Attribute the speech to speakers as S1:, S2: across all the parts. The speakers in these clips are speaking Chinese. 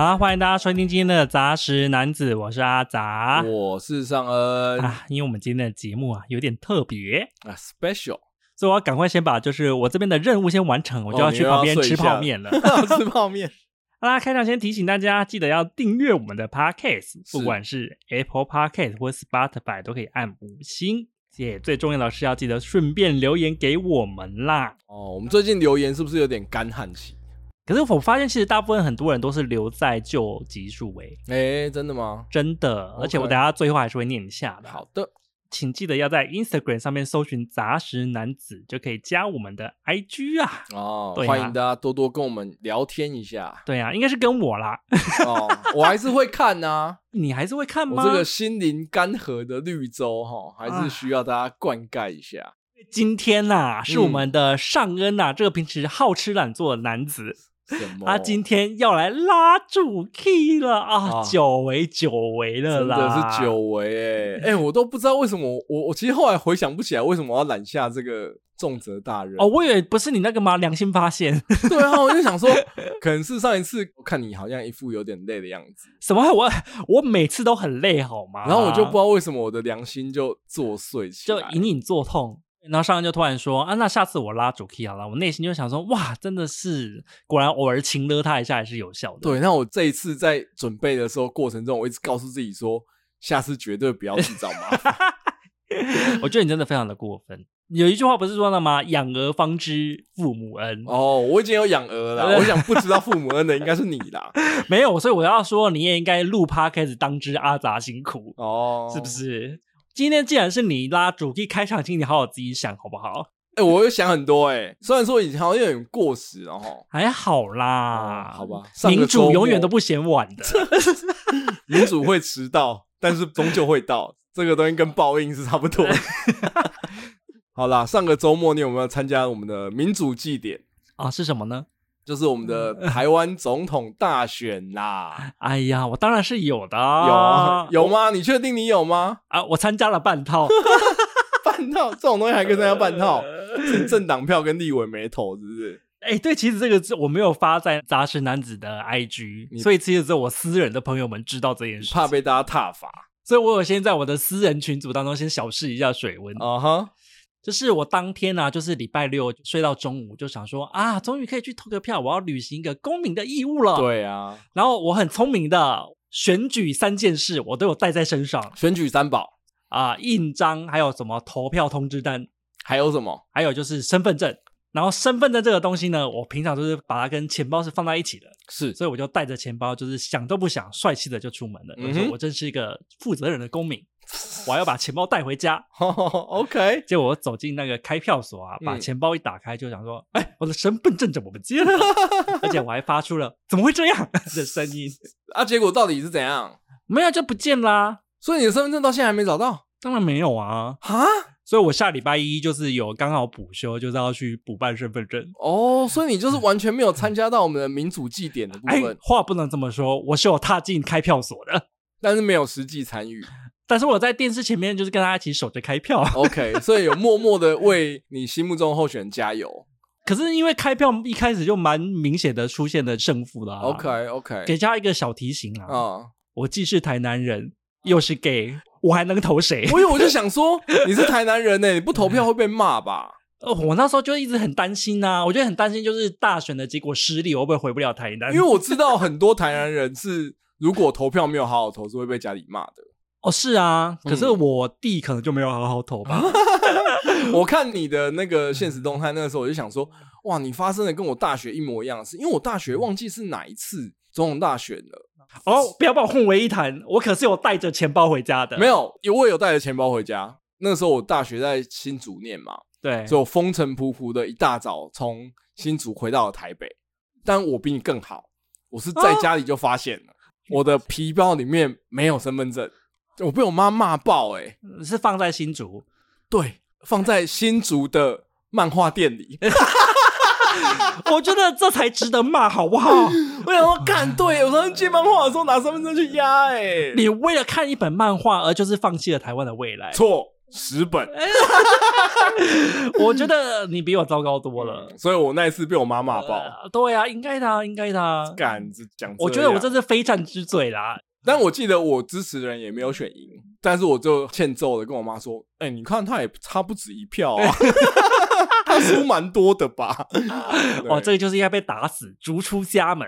S1: 好，欢迎大家收听今天的杂食男子，我是阿杂，
S2: 我是尚恩
S1: 啊。因为我们今天的节目啊有点特别
S2: 啊，special，
S1: 所以我要赶快先把就是我这边的任务先完成，我就要去旁边吃泡面了，
S2: 吃泡面。
S1: 好啦，开场先提醒大家，记得要订阅我们的 Podcast，不管是 Apple Podcast 或 Spotify 都可以按五星。也，最重要的是要记得顺便留言给我们啦。
S2: 哦，我们最近留言是不是有点干旱期？
S1: 可是我发现，其实大部分很多人都是留在旧集数诶。
S2: 哎、欸，真的吗？
S1: 真的而且我等下最后还是会念一下的。
S2: 好的。
S1: 请记得要在 Instagram 上面搜寻杂食男子，就可以加我们的 IG 啊！
S2: 哦，欢迎大家多多跟我们聊天一下。
S1: 对啊，应该是跟我啦。
S2: 哦，我还是会看呐、啊。
S1: 你还是会看吗？
S2: 我这个心灵干涸的绿洲哈，还是需要大家灌溉一下。啊、
S1: 今天呐、啊，是我们的尚恩呐、啊，嗯、这个平时好吃懒做的男子。他今天要来拉住 key 了啊！久违久违了啦，
S2: 真的是久违哎 哎，我都不知道为什么我我其实后来回想不起来为什么我要揽下这个重责大任
S1: 哦，我以为不是你那个吗？良心发现，
S2: 对啊，我就想说，可能是上一次我看你好像一副有点累的样子，
S1: 什么？我我每次都很累好吗？
S2: 然后我就不知道为什么我的良心就作祟起来，
S1: 就隐隐作痛。然后上人就突然说：“啊，那下次我拉主 key 好了。”我内心就想说：“哇，真的是，果然偶尔情勒他一下还是有效的。”
S2: 对，那我这一次在准备的时候过程中，我一直告诉自己说：“下次绝对不要去找麻烦。”
S1: 我觉得你真的非常的过分。有一句话不是说了吗？“养儿方知父母恩。”
S2: 哦，我已经有养儿了。我想不知道父母恩的应该是你啦。
S1: 没有，所以我要说，你也应该录 Podcast 当知阿杂辛苦哦，是不是？今天既然是你拉主题开场，请你好好自己想好不好？
S2: 哎、欸，我会想很多哎、欸，虽然说以前好像有点过时了哈，
S1: 还好啦，
S2: 哦、好吧。
S1: 民主永远都不嫌晚的，
S2: 民主会迟到，但是终究会到，这个东西跟报应是差不多的。好啦，上个周末你有没有参加我们的民主祭典
S1: 啊？是什么呢？
S2: 就是我们的 台湾总统大选啦！
S1: 哎呀，我当然是有的，
S2: 有啊，有吗？你确定你有吗？
S1: 啊，我参加了半套，
S2: 半套这种东西还可以参加半套？是 政党票跟立委没投，是不是？
S1: 哎、欸，对，其实这个是我没有发在杂食男子的 IG，所以其实只有我私人的朋友们知道这件事，
S2: 怕被大家挞伐，
S1: 所以我有先在我的私人群组当中先小试一下水温啊哈。Uh. 就是我当天呢、啊，就是礼拜六睡到中午，就想说啊，终于可以去投个票，我要履行一个公民的义务了。
S2: 对啊，
S1: 然后我很聪明的选举三件事，我都有带在身上。
S2: 选举三宝
S1: 啊，印章，还有什么投票通知单，
S2: 还有什么？
S1: 还有就是身份证。然后身份证这个东西呢，我平常都是把它跟钱包是放在一起的，
S2: 是，
S1: 所以我就带着钱包，就是想都不想，帅气的就出门了。我说我真是一个负责任的公民。我还要把钱包带回家，
S2: OK。
S1: 结果我走进那个开票所啊，把钱包一打开，就想说：“哎、嗯，我的身份证怎么不见了？” 而且我还发出了“怎么会这样” 的声音。
S2: 啊，结果到底是怎样？
S1: 没有就不见啦、啊。
S2: 所以你的身份证到现在还没找到？
S1: 当然没有啊。
S2: 哈？
S1: 所以我下礼拜一就是有刚好补休，就是要去补办身份证。
S2: 哦，所以你就是完全没有参加到我们的民主祭典的部分。
S1: 哎，话不能这么说，我是有踏进开票所的，
S2: 但是没有实际参与。
S1: 但是我在电视前面就是跟大家一起守着开票
S2: ，OK，所以有默默的为你心目中候选人加油。
S1: 可是因为开票一开始就蛮明显的出现了胜负了
S2: ，OK OK，
S1: 给大家一个小提醒啊，我既是台南人，又是 gay，我还能投谁？
S2: 所以我就想说，你是台南人呢，你不投票会被骂吧？
S1: 哦，我那时候就一直很担心啊，我觉得很担心，就是大选的结果失利，我会不会回不了台南？
S2: 因为我知道很多台南人是如果投票没有好好投，是会被家里骂的。
S1: 哦，是啊，可是我弟可能就没有好好投吧。
S2: 嗯、我看你的那个现实动态，那个时候我就想说，哇，你发生的跟我大学一模一样的事，因为我大学忘记是哪一次总统大选了。
S1: 哦，不要把我混为一谈，我可是有带着钱包回家的。
S2: 没有，我也有带着钱包回家。那个时候我大学在新竹念嘛，
S1: 对，
S2: 所以我风尘仆仆的一大早从新竹回到了台北。但我比你更好，我是在家里就发现了，啊、我的皮包里面没有身份证。我被我妈骂爆哎、欸！
S1: 是放在新竹，
S2: 对，放在新竹的漫画店里。
S1: 我觉得这才值得骂，好不好？
S2: 我想说，干对，我上次借漫画的时候拿身份证去压哎。
S1: 你为了看一本漫画而就是放弃了台湾的未来？
S2: 错，十本。
S1: 我觉得你比我糟糕多了，
S2: 所以我那一次被我妈骂爆。
S1: 呃、对啊，应该的、啊，应该的、啊。
S2: 敢讲？
S1: 我觉得我这是非战之罪啦。
S2: 但我记得我支持的人也没有选赢，但是我就欠揍的跟我妈说：“哎、欸，你看他也差不止一票啊，他输蛮多的吧？”
S1: 哦，这个就是应该被打死，逐出家门。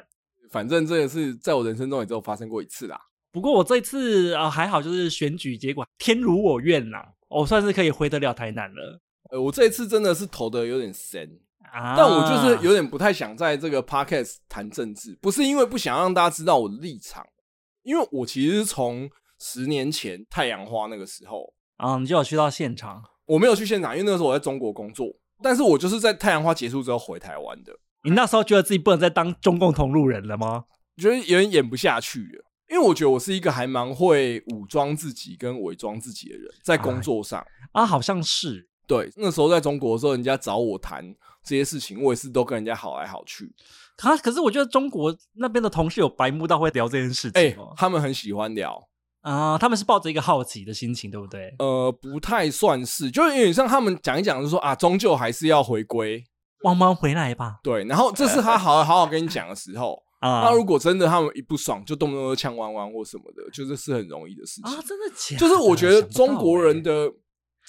S2: 反正这个是在我人生中也只有发生过一次啦。
S1: 不过我这次啊、呃、还好，就是选举结果天如我愿啦，我算是可以回得了台南了。
S2: 呃，我这一次真的是投的有点神啊，但我就是有点不太想在这个 podcast 谈政治，不是因为不想让大家知道我的立场。因为我其实是从十年前太阳花那个时候
S1: 啊，你就有去到现场？
S2: 我没有去现场，因为那个时候我在中国工作。但是我就是在太阳花结束之后回台湾的。
S1: 你那时候觉得自己不能再当中共同路人了吗？
S2: 觉得有点演不下去了，因为我觉得我是一个还蛮会武装自己跟伪装自己的人，在工作上
S1: 啊，啊，好像是。
S2: 对，那时候在中国的时候，人家找我谈这些事情，我也是都跟人家好来好去。
S1: 啊！可是我觉得中国那边的同事有白目到会聊这件事情，欸，
S2: 他们很喜欢聊
S1: 啊，呃，他们是抱着一个好奇的心情，对不对？
S2: 呃，不太算是，就有点像他们讲一讲，就是说啊，终究还是要回归，
S1: 汪汪回来吧。
S2: 对，然后这是他好 好好跟你讲的时候啊。那如果真的他们一不爽，就动不动就呛弯弯或什么的，就是是很容易的事情
S1: 啊。真的假的？
S2: 就是我觉得中国人的，欸，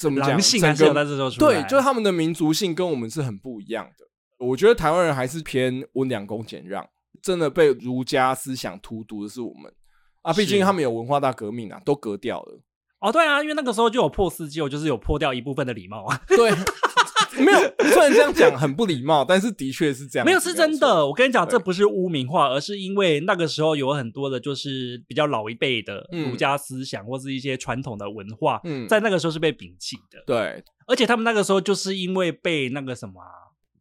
S2: 怎么讲，
S1: 狼性还是有在这时候出来。
S2: 对，就是他们的民族性跟我们是很不一样的。我觉得台湾人还是偏温良恭俭让。真的被儒家思想荼毒的是我们啊！毕竟他们有文化大革命啊，都革掉了。
S1: 哦，对啊，因为那个时候就有破四旧，就是有破掉一部分的礼貌啊。
S2: 对，没有，虽然这样讲很不礼貌，但是的确是这样。
S1: 没有，是真的。我跟你讲，这不是污名化，而是因为那个时候有很多的，就是比较老一辈的儒家思想，或是一些传统的文化，嗯，在那个时候是被摒弃的。
S2: 对，
S1: 而且他们那个时候就是因为被那个什么。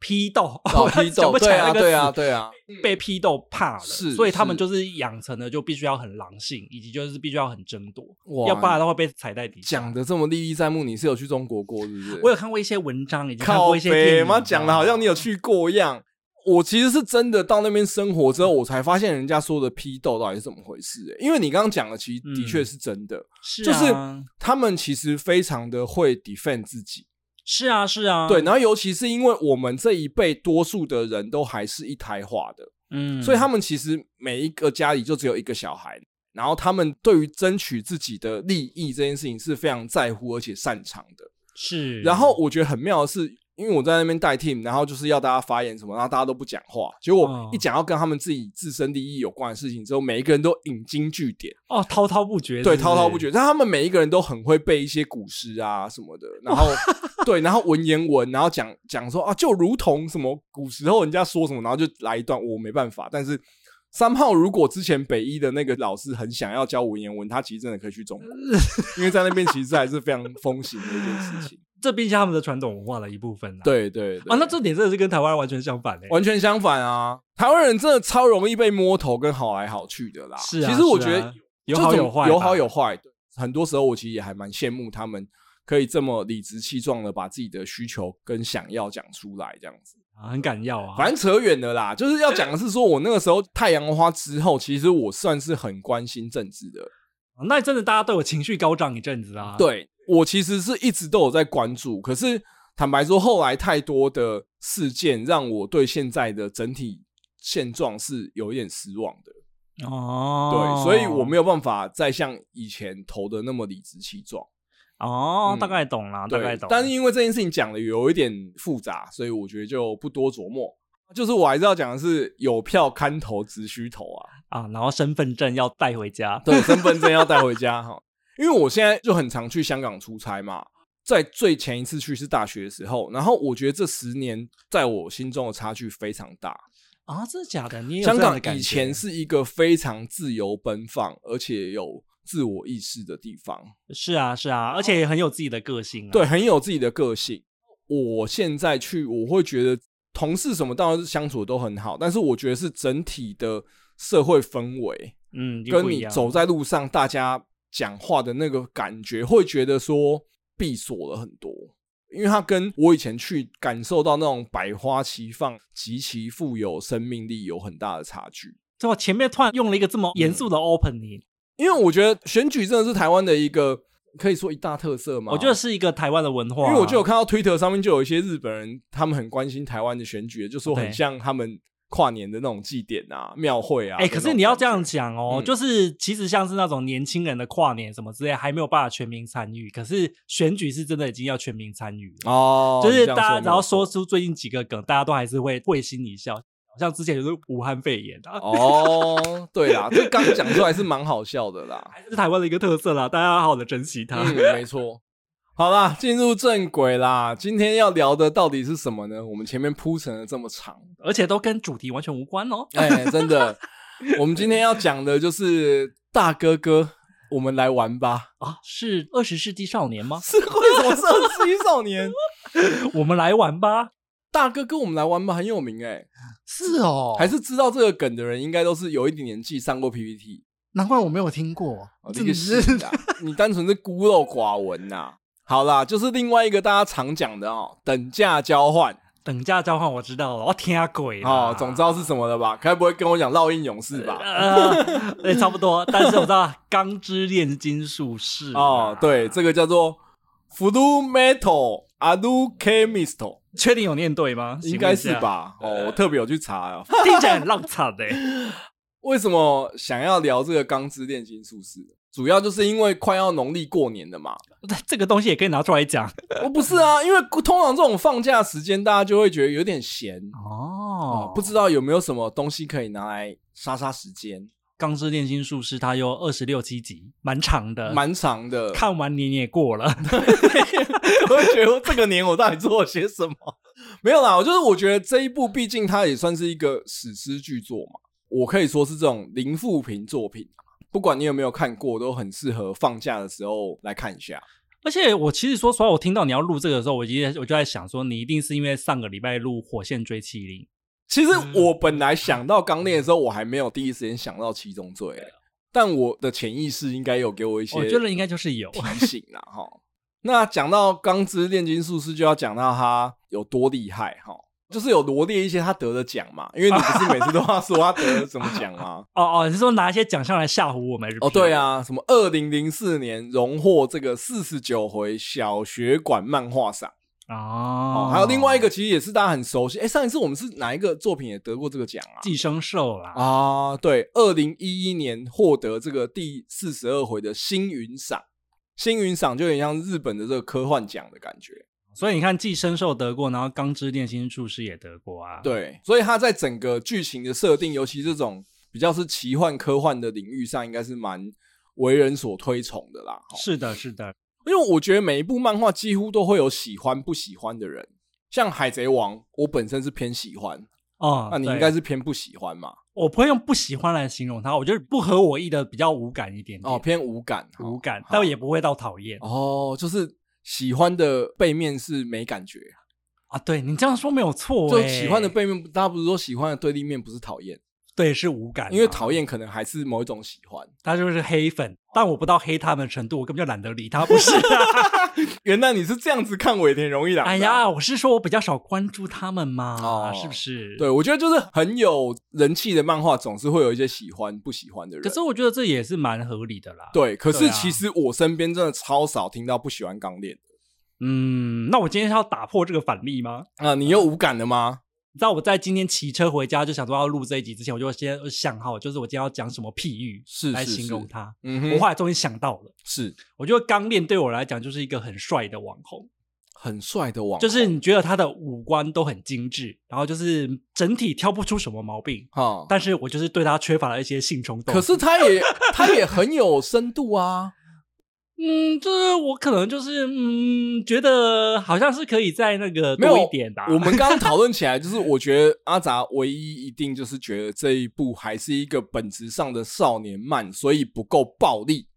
S1: 批斗，
S2: 批斗，对啊，对啊，对啊，
S1: 被批斗怕了，
S2: 是，
S1: 所以他们就是养成了就必须要很狼性，以及就是必须要很争夺，要不然的话被踩在底下。
S2: 讲的这么历历在目，你是有去中国过，是不是？
S1: 我有看过一些文章，已经看过一些电影，
S2: 妈讲的好像你有去过一样。我其实是真的到那边生活之后，我才发现人家说的批斗到底是怎么回事。欸。因为你刚刚讲的，其实的确是真的，就是他们其实非常的会 defend 自己。
S1: 是啊，是啊，
S2: 对，然后尤其是因为我们这一辈多数的人都还是一胎化的，嗯，所以他们其实每一个家里就只有一个小孩，然后他们对于争取自己的利益这件事情是非常在乎而且擅长的，
S1: 是。
S2: 然后我觉得很妙的是。因为我在那边带 team，然后就是要大家发言什么，然后大家都不讲话。结果一讲要跟他们自己自身利益有关的事情之后，每一个人都引经据典
S1: 哦，滔滔不绝。
S2: 对，滔滔不绝。但他们每一个人都很会背一些古诗啊什么的，然后对，然后文言文，然后讲讲说啊，就如同什么古时候人家说什么，然后就来一段。我没办法，但是三炮如果之前北一的那个老师很想要教文言文，他其实真的可以去中国，因为在那边其实还是非常风行的一件事情。
S1: 这毕竟他们的传统文化的一部分啦。
S2: 对对对
S1: 啊，那这点真的是跟台湾完全相反嘞，
S2: 完全相反啊！台湾人真的超容易被摸头跟好来好去的啦。
S1: 是啊，
S2: 其实我觉得
S1: 有好有坏，
S2: 有好有坏。很多时候我其实也还蛮羡慕他们可以这么理直气壮的把自己的需求跟想要讲出来，这样子
S1: 啊，很敢要啊。
S2: 反正扯远了啦，就是要讲的是说，我那个时候太阳花之后，其实我算是很关心政治的。
S1: 那真的大家都有情绪高涨一阵子啊。
S2: 对。我其实是一直都有在关注，可是坦白说，后来太多的事件让我对现在的整体现状是有一点失望的。哦，对，所以我没有办法再像以前投的那么理直气壮。
S1: 哦，大概懂了，大概懂。
S2: 但是因为这件事情讲的有一点复杂，所以我觉得就不多琢磨。就是我还是要讲的是，有票看投，只需投啊
S1: 啊！然后身份证要带回家，
S2: 对，身份证要带回家哈。因为我现在就很常去香港出差嘛，在最前一次去是大学的时候，然后我觉得这十年在我心中的差距非常大
S1: 啊，真的假的？你
S2: 香港以前是一个非常自由奔放，而且有自我意识的地方。
S1: 是啊，是啊，而且也很有自己的个性啊。
S2: 对，很有自己的个性。我现在去，我会觉得同事什么当然是相处的都很好，但是我觉得是整体的社会氛围，嗯，跟你走在路上，大家。讲话的那个感觉，会觉得说闭锁了很多，因为它跟我以前去感受到那种百花齐放、极其富有生命力有很大的差距。
S1: 怎么前面突然用了一个这么严肃的 opening？
S2: 因为我觉得选举真的是台湾的一个可以说一大特色嘛？
S1: 我觉得是一个台湾的文化、啊，
S2: 因为我就有看到 Twitter 上面就有一些日本人，他们很关心台湾的选举，就说很像他们跨年的那种祭典啊、庙会啊。哎、欸，
S1: 可是你要这样讲哦，嗯、就是其实像是那种年轻人的跨年什么之类，还没有办法全民参与。可是选举是真的已经要全民参与了哦，就是大家只要说出最近几个梗，大家都还是会会心一笑。像之前就是武汉肺炎啊，
S2: 哦，对啦，这刚讲出来是蛮好笑的啦，
S1: 还是台湾的一个特色啦，大家要好好的珍惜它。
S2: 嗯，没错。好啦，进入正轨啦，今天要聊的到底是什么呢？我们前面铺陈了这么长，
S1: 而且都跟主题完全无关哦。
S2: 哎、欸，真的，我们今天要讲的就是大哥哥，我们来玩吧。
S1: 啊，是二十世纪少年吗？
S2: 是为什么是二十世纪少年？
S1: 我们来玩吧。
S2: 大哥哥我们来玩吧，很有名哎、欸，
S1: 是哦，
S2: 还是知道这个梗的人，应该都是有一点年纪，上过 PPT，
S1: 难怪我没有听过。
S2: 这个是的，你单纯是孤陋寡闻呐。好啦，就是另外一个大家常讲的哦，等价交换。
S1: 等价交换我知道了，我听鬼
S2: 哦，总知道是什么了吧？该不会跟我讲烙印勇士吧？
S1: 呃，对，差不多。但是我知道钢之炼金术士
S2: 哦，对，这个叫做 Full Metal Alchemist。
S1: 确定有念对吗？
S2: 应该是吧。哦，我特别有去查哦，
S1: 听起来很浪惨的。
S2: 为什么想要聊这个钢之炼金术士？主要就是因为快要农历过年了嘛。
S1: 这个东西也可以拿出来讲。
S2: 我不是啊，因为通常这种放假时间，大家就会觉得有点闲
S1: 哦、嗯。
S2: 不知道有没有什么东西可以拿来杀杀时间？
S1: 钢之炼金术士它有二十六七集，蛮长的，
S2: 蛮长的。
S1: 看完年也过了，
S2: 我会觉得这个年我到底做了些什么？没有啦，我就是我觉得这一部毕竟它也算是一个史诗巨作嘛，我可以说是这种零负评作品。不管你有没有看过，都很适合放假的时候来看一下。
S1: 而且我其实说实话，我听到你要录这个的时候，我今天我就在想说，你一定是因为上个礼拜录《火线追麒麟》。
S2: 其实我本来想到钢炼的时候，我还没有第一时间想到七宗罪，但我的潜意识应该有给我一些，
S1: 我觉得应该就是有
S2: 提醒了哈。那讲到钢之炼金术师，就要讲到他有多厉害哈，就是有罗列一些他得的奖嘛，因为你不是每次都要说他得了什么奖吗？
S1: 哦哦，你是说拿一些奖项来吓唬我们？
S2: 哦，对啊，什么二零零四年荣获这个四十九回小学馆漫画赏。
S1: 哦，
S2: 还有另外一个，其实也是大家很熟悉。哎，上一次我们是哪一个作品也得过这个奖啊？
S1: 寄生兽啦。
S2: 啊，对，二零一一年获得这个第四十二回的星云赏。星云赏就有点像日本的这个科幻奖的感觉。
S1: 所以你看，寄生兽得过，然后钢之炼金术师也得过啊。
S2: 对，所以他在整个剧情的设定，尤其这种比较是奇幻科幻的领域上，应该是蛮为人所推崇的啦。
S1: 是的，是的。
S2: 因为我觉得每一部漫画几乎都会有喜欢不喜欢的人，像《海贼王》，我本身是偏喜欢
S1: 哦，
S2: 那你应该是偏不喜欢嘛？
S1: 我不会用不喜欢来形容它，我觉得不合我意的比较无感一点点
S2: 哦，偏无感，
S1: 无感，但也不会到讨厌
S2: 哦，就是喜欢的背面是没感觉
S1: 啊。对，你这样说没有错，
S2: 就喜欢的背面，大家不是说喜欢的对立面不是讨厌？
S1: 对，是无感，
S2: 因为讨厌可能还是某一种喜欢，
S1: 他就是黑粉，但我不到黑他们的程度，我根本就懒得理他，不是、啊？
S2: 原来你是这样子看尾田荣一郎？
S1: 哎呀，我是说我比较少关注他们嘛，哦、是不是？
S2: 对，我觉得就是很有人气的漫画，总是会有一些喜欢不喜欢的人。
S1: 可是我觉得这也是蛮合理的啦。
S2: 对，可是其实我身边真的超少听到不喜欢钢炼的。
S1: 嗯，那我今天是要打破这个反例吗？
S2: 啊，你又无感了吗？
S1: 你知道我在今天骑车回家就想说要录这一集之前，我就先想好，就是我今天要讲什么譬喻是来形容他。嗯哼，我后来终于想到了，
S2: 是
S1: 我觉得钢炼对我来讲就是一个很帅的网红，
S2: 很帅的网红，
S1: 就是你觉得他的五官都很精致，然后就是整体挑不出什么毛病哈。但是我就是对他缺乏了一些性冲动。
S2: 可是他也 他也很有深度啊。
S1: 嗯，就是我可能就是嗯，觉得好像是可以再那个多一点的。
S2: 我们刚刚讨论起来，就是我觉得阿杂唯一一定就是觉得这一部还是一个本质上的少年漫，所以不够暴力。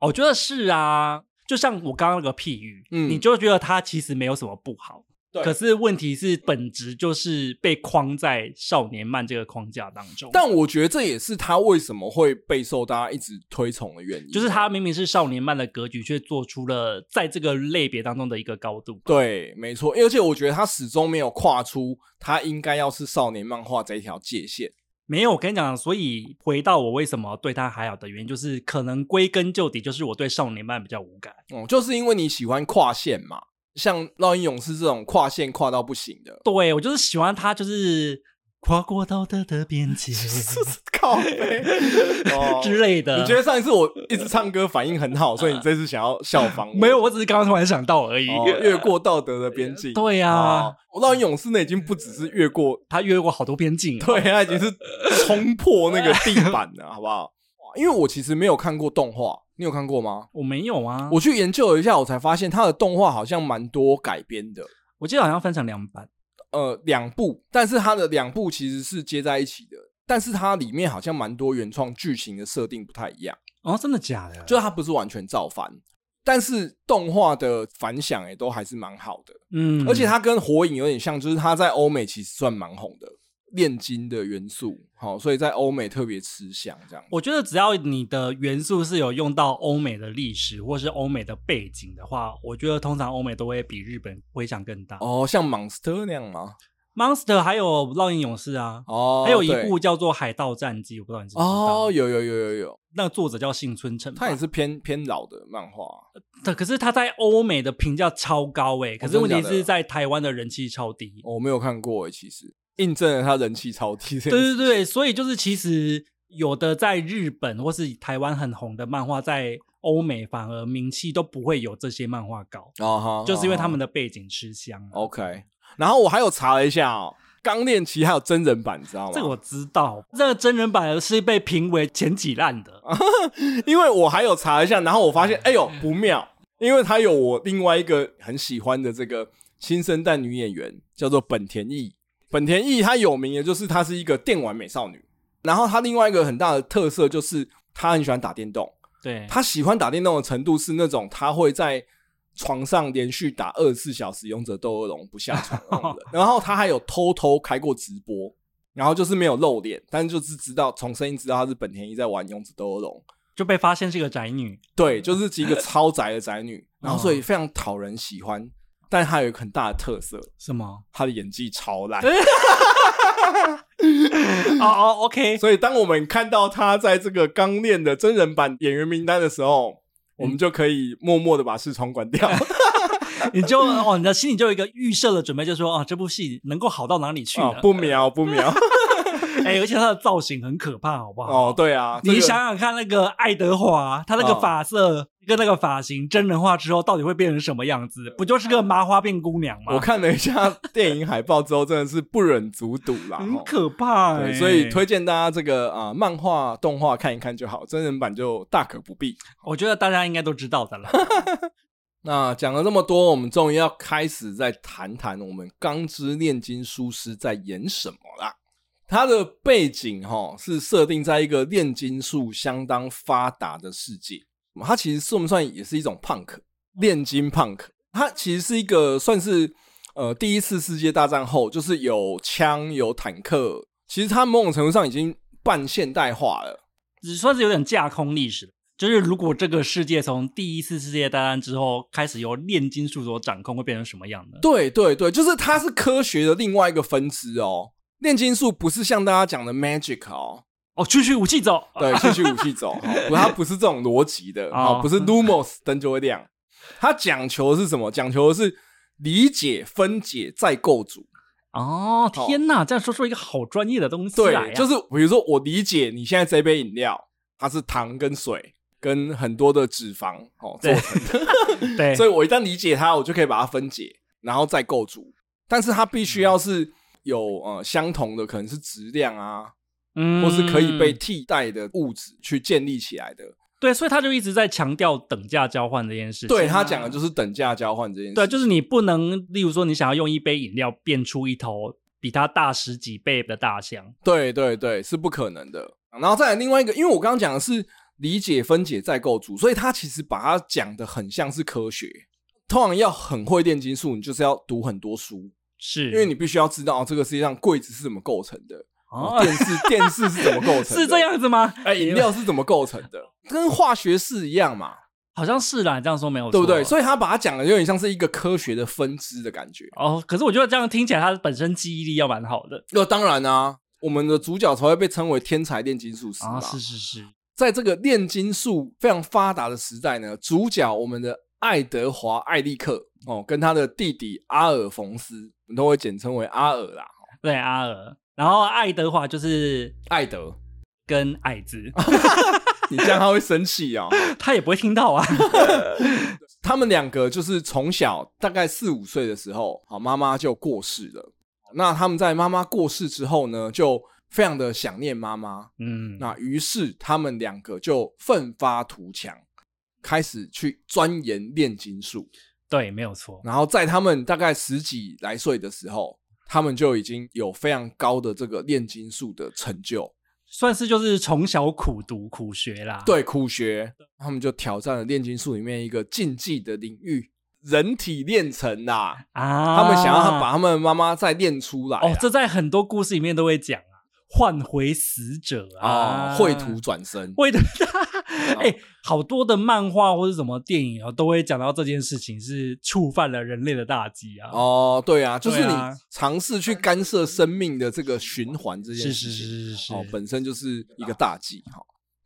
S1: 我觉得是啊，就像我刚刚那个譬喻，嗯，你就觉得它其实没有什么不好。对，可是问题是，本质就是被框在少年漫这个框架当中。
S2: 但我觉得这也是他为什么会备受大家一直推崇的原因，
S1: 就是他明明是少年漫的格局，却做出了在这个类别当中的一个高度。
S2: 对，没错。而且我觉得他始终没有跨出他应该要是少年漫画这一条界限。
S1: 没有，我跟你讲，所以回到我为什么对他还好的原因，就是可能归根究底，就是我对少年漫比较无感。
S2: 哦、嗯，就是因为你喜欢跨线嘛，像《烙印勇士》这种跨线跨到不行的。
S1: 对，我就是喜欢他，就是。跨过道德的边界，
S2: 靠背 哦
S1: 之类的。
S2: 你觉得上一次我一直唱歌反应很好，所以你这次想要效仿我？
S1: 没有，我只是刚刚突然想到而已。
S2: 哦、越过道德的边境，
S1: 对呀、
S2: 烙印勇士那已经不只是越过，
S1: 他越过好多边境，
S2: 对，他已经是冲破那个地板了，好不好？因为我其实没有看过动画，你有看过吗？
S1: 我没有啊。
S2: 我去研究了一下，我才发现它的动画好像蛮多改编的。
S1: 我记得好像分成两版。
S2: 呃，两部，但是它的两部其实是接在一起的，但是它里面好像蛮多原创剧情的设定不太一样
S1: 哦，真的假的？
S2: 就是它不是完全照翻，但是动画的反响也都还是蛮好的，嗯，而且它跟火影有点像，就是它在欧美其实算蛮红的。炼金的元素，好，所以在欧美特别吃香。这样，
S1: 我觉得只要你的元素是有用到欧美的历史或是欧美的背景的话，我觉得通常欧美都会比日本回响更大。
S2: 哦，像 Monster 那样吗
S1: ？Monster 还有烙印勇士啊，哦，还有一部叫做海盗战记，我不知道你知不知道？
S2: 哦，有有有有有，
S1: 那个作者叫幸村诚，
S2: 他也是偏偏老的漫画，
S1: 他，可是他在欧美的评价超高诶，可是问题是在台湾的人气超低。
S2: 我没有看过诶，其实。印证了他人气超低。对
S1: 对对，所以就是其实有的在日本或是台湾很红的漫画，在欧美反而名气都不会有这些漫画高，uh huh, 就是因为他们的背景吃香。
S2: OK，然后我还有查了一下哦，《钢炼其实还有真人版，你知道吗？
S1: 这个我知道，这个真人版是被评为前几烂的，
S2: 因为我还有查一下，然后我发现，哎呦不妙，因为他有我另外一个很喜欢的这个新生代女演员，叫做本田翼。本田翼她有名的就是她是一个电玩美少女，然后她另外一个很大的特色就是她很喜欢打电动。
S1: 对，
S2: 她喜欢打电动的程度是那种她会在床上连续打二十四小时《勇者斗恶龙》不下床的。然后她还有偷偷开过直播，然后就是没有露脸，但是就是知道从声音知道她是本田翼在玩《勇者斗恶龙》，
S1: 就被发现是一个宅女。
S2: 对，就是一个超宅的宅女，然后所以非常讨人喜欢。但他有一个很大的特色，
S1: 什么？
S2: 他的演技超烂。
S1: 哦哦，OK。
S2: 所以当我们看到他在这个《刚练》的真人版演员名单的时候，我们就可以默默的把视窗关掉。
S1: 你就哦，你的心里就有一个预设的准备，就是说啊，这部戏能够好到哪里去？
S2: 哦，不瞄不瞄。
S1: 哎、欸，而且他的造型很可怕，好不好？
S2: 哦，对啊，
S1: 你想想看，那个爱德华，他那个发色跟那个发型真人化之后，到底会变成什么样子？不就是个麻花辫姑娘吗？
S2: 我看了一下电影海报之后，真的是不忍卒睹啦，
S1: 很可怕、欸。
S2: 所以推荐大家这个啊、呃，漫画动画看一看就好，真人版就大可不必。
S1: 我觉得大家应该都知道的了。
S2: 那讲了这么多，我们终于要开始再谈谈我们《钢之炼金术师》在演什么啦。它的背景齁是设定在一个炼金术相当发达的世界，它其实算不算也是一种 punk 炼金 punk？它其实是一个算是呃第一次世界大战后，就是有枪有坦克，其实它某种程度上已经半现代化了，
S1: 只算是有点架空历史。就是如果这个世界从第一次世界大战之后开始由炼金术所掌控，会变成什么样呢？
S2: 对对对，就是它是科学的另外一个分支哦。炼金术不是像大家讲的 magic 哦，
S1: 哦，区区武器走，
S2: 对，区区武器走，不，它不是这种逻辑的，哦，不是 lumos 灯就会亮，它讲求的是什么？讲求的是理解、分解再构筑。
S1: 哦，天哪，这样说出一个好专业的东西来，
S2: 对，就是比如说我理解你现在这杯饮料，它是糖跟水跟很多的脂肪哦做成的，
S1: 对，
S2: 所以我一旦理解它，我就可以把它分解，然后再构筑，但是它必须要是。嗯有呃相同的可能是质量啊，嗯，或是可以被替代的物质去建立起来的。
S1: 对，所以他就一直在强调等价交换这件事情。
S2: 对，他讲的就是等价交换这件事。
S1: 对，就是你不能，例如说你想要用一杯饮料变出一头比它大十几倍的大象。
S2: 对对对，是不可能的。然后再来另外一个，因为我刚刚讲的是理解、分解、再构筑，所以他其实把它讲的很像是科学。通常要很会炼金术，你就是要读很多书。
S1: 是，
S2: 因为你必须要知道这个世界上柜子是怎么构成的，电视 电视是怎么构成，
S1: 是这样子吗？
S2: 哎，饮料是怎么构成的？跟化学式一样嘛？
S1: 好像是啦，这样说没有错，
S2: 对不对？所以他把它讲的有点像是一个科学的分支的感觉。
S1: 哦，可是我觉得这样听起来，他本身记忆力要蛮好的。
S2: 那当然啊，我们的主角才会被称为天才炼金术师嘛。
S1: 啊，是是是，
S2: 在这个炼金术非常发达的时代呢，主角我们的爱德华·艾利克哦，跟他的弟弟阿尔冯斯，我们都会简称为阿尔啦。
S1: 对，阿尔。然后爱德华就是
S2: 艾德
S1: 跟矮子，
S2: 你这样他会生气啊、哦？
S1: 他也不会听到啊。
S2: 他们两个就是从小大概四五岁的时候，好，妈妈就过世了。那他们在妈妈过世之后呢，就非常的想念妈妈。嗯，那于是他们两个就奋发图强，开始去钻研炼金术。
S1: 对，没有错。
S2: 然后在他们大概十几来岁的时候，他们就已经有非常高的这个炼金术的成就，
S1: 算是就是从小苦读苦学啦。
S2: 对，苦学，他们就挑战了炼金术里面一个禁忌的领域。人体炼成呐啊！他们想要把他们妈妈再炼出来
S1: 哦，这在很多故事里面都会讲啊，唤回死者啊，
S2: 秽土转生，
S1: 秽土。哎，好多的漫画或者什么电影啊，都会讲到这件事情是触犯了人类的大忌啊。
S2: 哦，对啊，就是你尝试去干涉生命的这个循环这件事情，
S1: 是是是是是，
S2: 哦，本身就是一个大忌哈。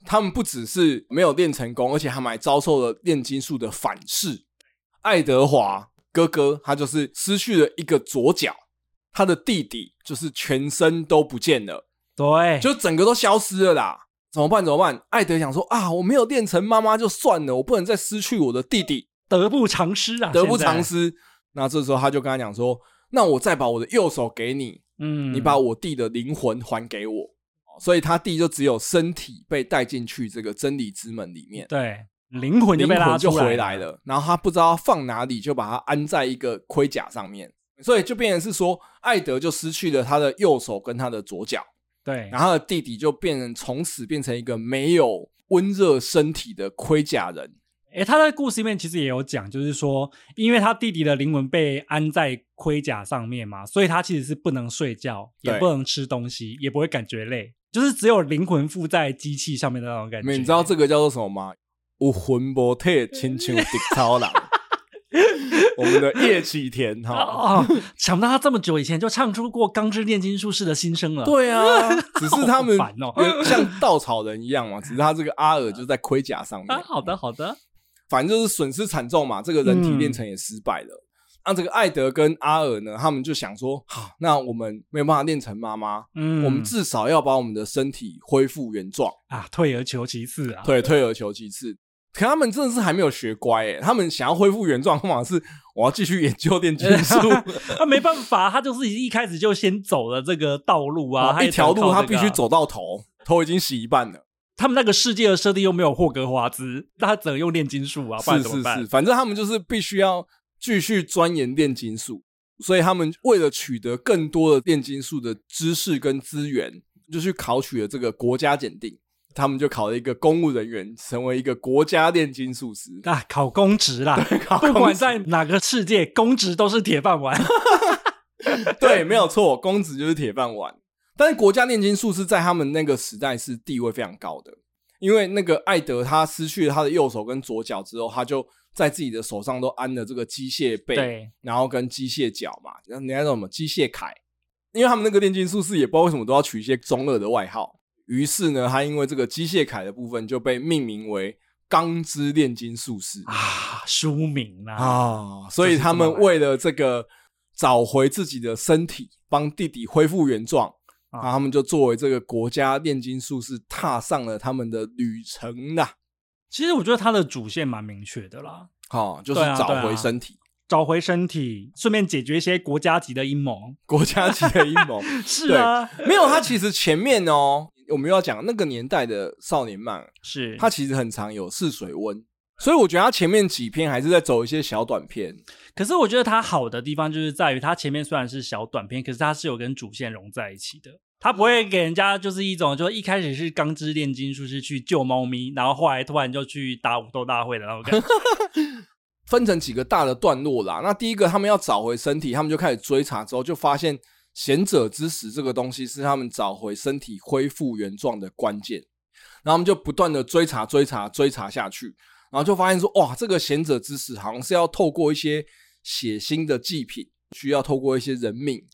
S2: 他们不只是没有练成功，而且他们还遭受了炼金术的反噬。爱德华哥哥，他就是失去了一个左脚，他的弟弟就是全身都不见了，
S1: 对，
S2: 就整个都消失了啦。怎么办？怎么办？艾德想说啊，我没有练成妈妈就算了，我不能再失去我的弟弟，
S1: 得不偿失啊，
S2: 得不偿失。那这时候他就跟他讲说，那我再把我的右手给你，嗯，你把我弟的灵魂还给我。所以他弟就只有身体被带进去这个真理之门里面，
S1: 对。灵魂就被拉出来，
S2: 就回来了，然后他不知道放哪里，就把它安在一个盔甲上面，所以就变成是说，艾德就失去了他的右手跟他的左脚，
S1: 对，
S2: 然后他的弟弟就变成从此变成一个没有温热身体的盔甲人。
S1: 诶，他在故事里面其实也有讲，就是说，因为他弟弟的灵魂被安在盔甲上面嘛，所以他其实是不能睡觉，也不能吃东西，也不会感觉累，就是只有灵魂附在机器上面的那种感觉。
S2: 你知道这个叫做什么吗？有魂不退，亲像 迪超人。我们的叶启田哈、
S1: 想不到他这么久以前就唱出过《钢之炼金术士》的心声了。
S2: 对啊，只是他们像稻草人一样嘛，只是他这个阿尔就在盔甲上面。
S1: 好的，好的，
S2: 反正就是损失惨重嘛。这个人体炼成也失败了。那、啊、这个艾德跟阿尔呢，他们就想说，好，那我们没有办法炼成妈妈，嗯，我们至少要把我们的身体恢复原状
S1: 啊。退而求其次啊，
S2: 对，退而求其次。可他们真的是还没有学乖诶，他们想要恢复原状，方法是我要继续研究炼金术。
S1: 他没办法，他就是一开始就先走了这个道路啊，
S2: 啊一条路他必须走到头，头已经洗一半了。
S1: 他们那个世界的设定又没有霍格华兹，那他只能用炼金术啊，不然怎么办？
S2: 是是是，反正他们就是必须要继续钻研炼金术，所以他们为了取得更多的炼金术的知识跟资源，就去考取了这个国家检定。他们就考了一个公务人员，成为一个国家炼金术师
S1: 啊，考公职啦。不管在哪个世界，公职都是铁饭碗。
S2: 对，没有错，公职就是铁饭碗。但是国家炼金术师在他们那个时代是地位非常高的，因为那个艾德他失去了他的右手跟左脚之后，他就在自己的手上都安了这个机械背，然后跟机械脚嘛，人家叫什么机械铠。因为他们那个炼金术师也不知道为什么都要取一些中二的外号。于是呢，他因为这个机械铠的部分就被命名为“钢之炼金术士”
S1: 啊，书名啊，
S2: 啊，所以他们为了这个找回自己的身体，帮弟弟恢复原状，啊，他们就作为这个国家炼金术士，踏上了他们的旅程啦。
S1: 其实我觉得他的主线蛮明确的啦，
S2: 好，就是找回身体，
S1: 找回身体，顺便解决一些国家级的阴谋，
S2: 国家级的阴谋
S1: 是啊，
S2: 没有，他其实前面哦。我们又要讲那个年代的少年漫，
S1: 是
S2: 它其实很常有试水温，所以我觉得它前面几篇还是在走一些小短片。
S1: 可是我觉得它好的地方就是在于它前面虽然是小短片，可是它是有跟主线融在一起的。它不会给人家就是一种，就一开始是钢之炼金术师去救猫咪，然后后来突然就去打武斗大会的那种感觉。
S2: 分成几个大的段落啦。那第一个，他们要找回身体，他们就开始追查，之后就发现。贤者之石这个东西是他们找回身体、恢复原状的关键，然后他们就不断的追查、追查、追查下去，然后就发现说，哇，这个贤者之石好像是要透过一些血腥的祭品，需要透过一些人命，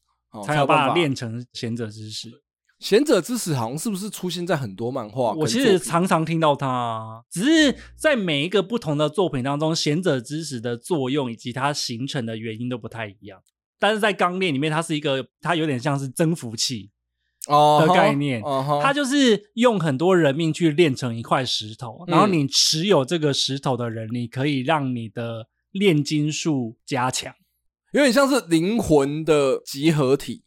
S1: 才有办法练成贤者之石。
S2: 贤者之石好像是不是出现在很多漫画？
S1: 我其实常常听到它，只是在每一个不同的作品当中，贤者之石的作用以及它形成的原因都不太一样。但是在钢炼里面，它是一个，它有点像是增幅器哦的概念，它、uh. 就是用很多人命去炼成一块石头，然后你持有这个石头的人，你可以让你的炼金术加强，
S2: 有点像是灵魂的集合体。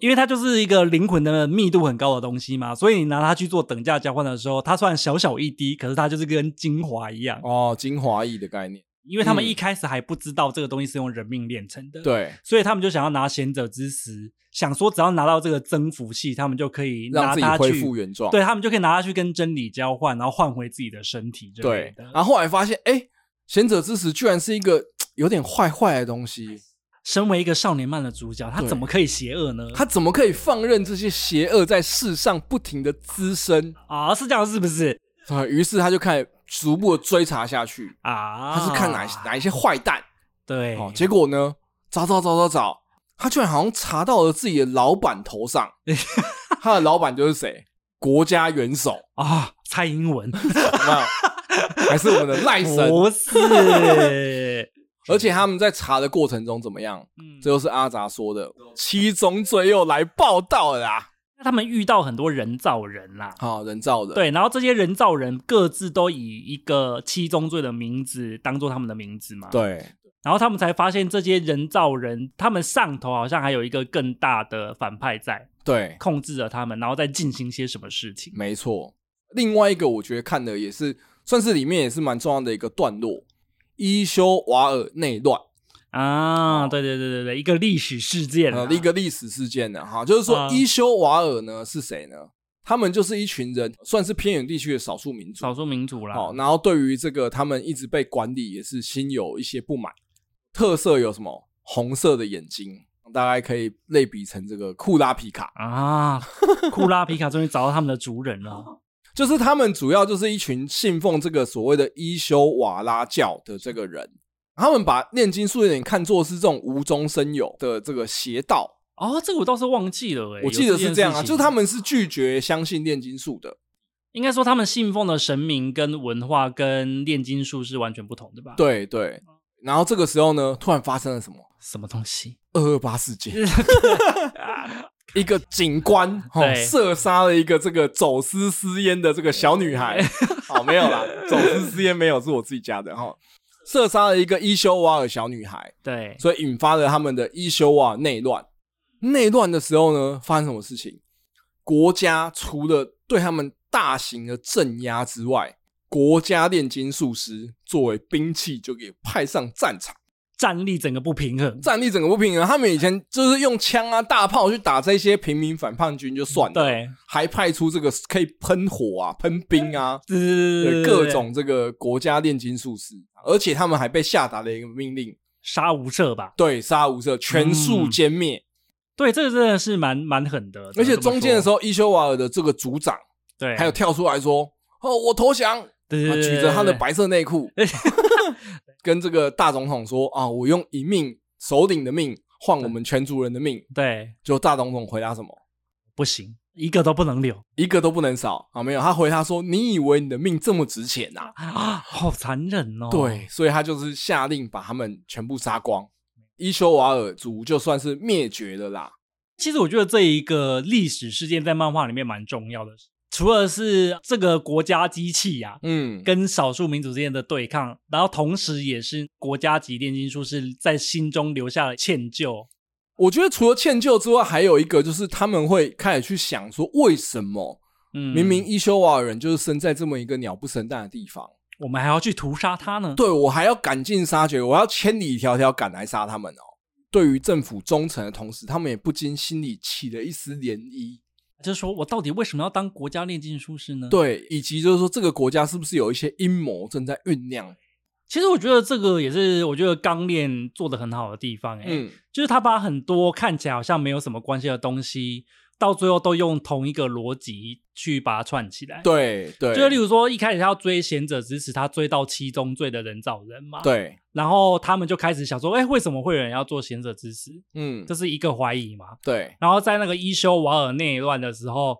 S1: 因为它就是一个灵魂的密度很高的东西嘛，所以你拿它去做等价交换的时候，它虽然小小一滴，可是它就是跟精华一样
S2: 哦，精华液的概念。
S1: 因为他们一开始还不知道这个东西是用人命炼成的，
S2: 对，
S1: 所以他们就想要拿贤者之石，想说只要拿到这个增幅器，他们就可以拿它
S2: 去恢复原状，
S1: 对，他们就可以拿它去跟真理交换，然后换回自己的身体。
S2: 对，然后后来发现，哎，贤者之石居然是一个 有点坏坏的东西。
S1: 身为一个少年漫的主角，他怎么可以邪恶呢？
S2: 他怎么可以放任这些邪恶在世上不停的滋生
S1: 啊？是这样是不是？
S2: 啊，于是他就开始逐步的追查下去
S1: 啊。
S2: 他是看哪哪一些坏蛋？
S1: 对，
S2: 哦，结果呢，找找找找找，他居然好像查到了自己的老板头上。他的老板就是谁？国家元首
S1: 啊，蔡英文？
S2: 还是我们的赖神？
S1: 不是。
S2: 而且他们在查的过程中怎么样？嗯，这就是阿杂说的七宗罪又来报道了啦。
S1: 那他们遇到很多人造人啦，
S2: 好，人造人。
S1: 对，然后这些人造人各自都以一个七宗罪的名字当做他们的名字嘛。
S2: 对。
S1: 然后他们才发现这些人造人，他们上头好像还有一个更大的反派在，
S2: 对，
S1: 控制着他们，然后再进行些什么事情。
S2: 没错。另外一个我觉得看的也是算是里面也是蛮重要的一个段落。伊修瓦尔内乱
S1: 啊，对对对对对，一个历史事件，
S2: 呃，一个历史事件呢，哈，就是说伊修瓦尔呢是谁呢？他们就是一群人，算是偏远地区的少数民族，
S1: 少数民族啦。
S2: 好，然后对于这个他们一直被管理，也是心有一些不满。特色有什么？红色的眼睛，大概可以类比成这个库拉皮卡
S1: 啊。库拉皮卡终于找到他们的族人了。
S2: 就是他们主要就是一群信奉这个所谓的伊修瓦拉教的这个人，他们把炼金术有点看作是这种无中生有的这个邪道
S1: 哦，这个我倒是忘记了诶、欸，
S2: 我记得是这样啊，就是他们是拒绝相信炼金术的，
S1: 应该说他们信奉的神明跟文化跟炼金术是完全不同的吧？
S2: 对对，然后这个时候呢，突然发生了什么？
S1: 什么东西？
S2: 二二八事件。一个警官对射杀了一个这个走私私烟的这个小女孩，好、哦、没有啦，走私私烟没有，是我自己家的哈、哦。射杀了一个伊修瓦尔小女孩，
S1: 对，
S2: 所以引发了他们的伊修瓦尔内乱。内乱的时候呢，发生什么事情？国家除了对他们大型的镇压之外，国家炼金术师作为兵器就给派上战场。
S1: 战力整个不平衡，
S2: 战力整个不平衡。他们以前就是用枪啊、大炮去打这些平民反叛军就算了，
S1: 对，
S2: 还派出这个可以喷火啊、喷冰啊，
S1: 对
S2: 各种这个国家炼金术师，而且他们还被下达了一个命令：
S1: 杀无赦吧？
S2: 对，杀无赦，全数歼灭。
S1: 对，这个真的是蛮蛮狠的。
S2: 而且中间的时候，伊修瓦尔的这个组长，
S1: 对，
S2: 还有跳出来说：“哦，我投降。”对，举着他的白色内裤。跟这个大总统说啊，我用一命首领的命换我们全族人的命。
S1: 对，
S2: 就大总统回答什么？
S1: 不行，一个都不能留，
S2: 一个都不能少啊！没有，他回他说：“你以为你的命这么值钱呐？
S1: 啊，好残忍哦！”
S2: 对，所以他就是下令把他们全部杀光，伊修瓦尔族就算是灭绝了啦。
S1: 其实我觉得这一个历史事件在漫画里面蛮重要的。除了是这个国家机器呀、啊，嗯，跟少数民族之间的对抗，然后同时也是国家级炼金术师在心中留下了歉疚。
S2: 我觉得除了歉疚之外，还有一个就是他们会开始去想说，为什么，嗯，明明伊修瓦尔人就是生在这么一个鸟不生蛋的地方，
S1: 我们还要去屠杀他呢？
S2: 对，我还要赶尽杀绝，我要千里迢迢赶来杀他们哦。对于政府忠诚的同时，他们也不禁心里起了一丝涟漪。
S1: 就是说我到底为什么要当国家炼金术师呢？
S2: 对，以及就是说这个国家是不是有一些阴谋正在酝酿？
S1: 其实我觉得这个也是我觉得钢炼做的很好的地方，欸，嗯，就是他把很多看起来好像没有什么关系的东西到最后都用同一个逻辑去把它串起来。
S2: 对对，
S1: 就例如说一开始他要追贤者之石，他追到七宗罪的人造人嘛。
S2: 对，
S1: 然后他们就开始想说，哎、欸，为什么会有人要做贤者之石？
S2: 嗯，
S1: 这是一个怀疑嘛。
S2: 对，
S1: 然后在那个伊修瓦尔内乱的时候，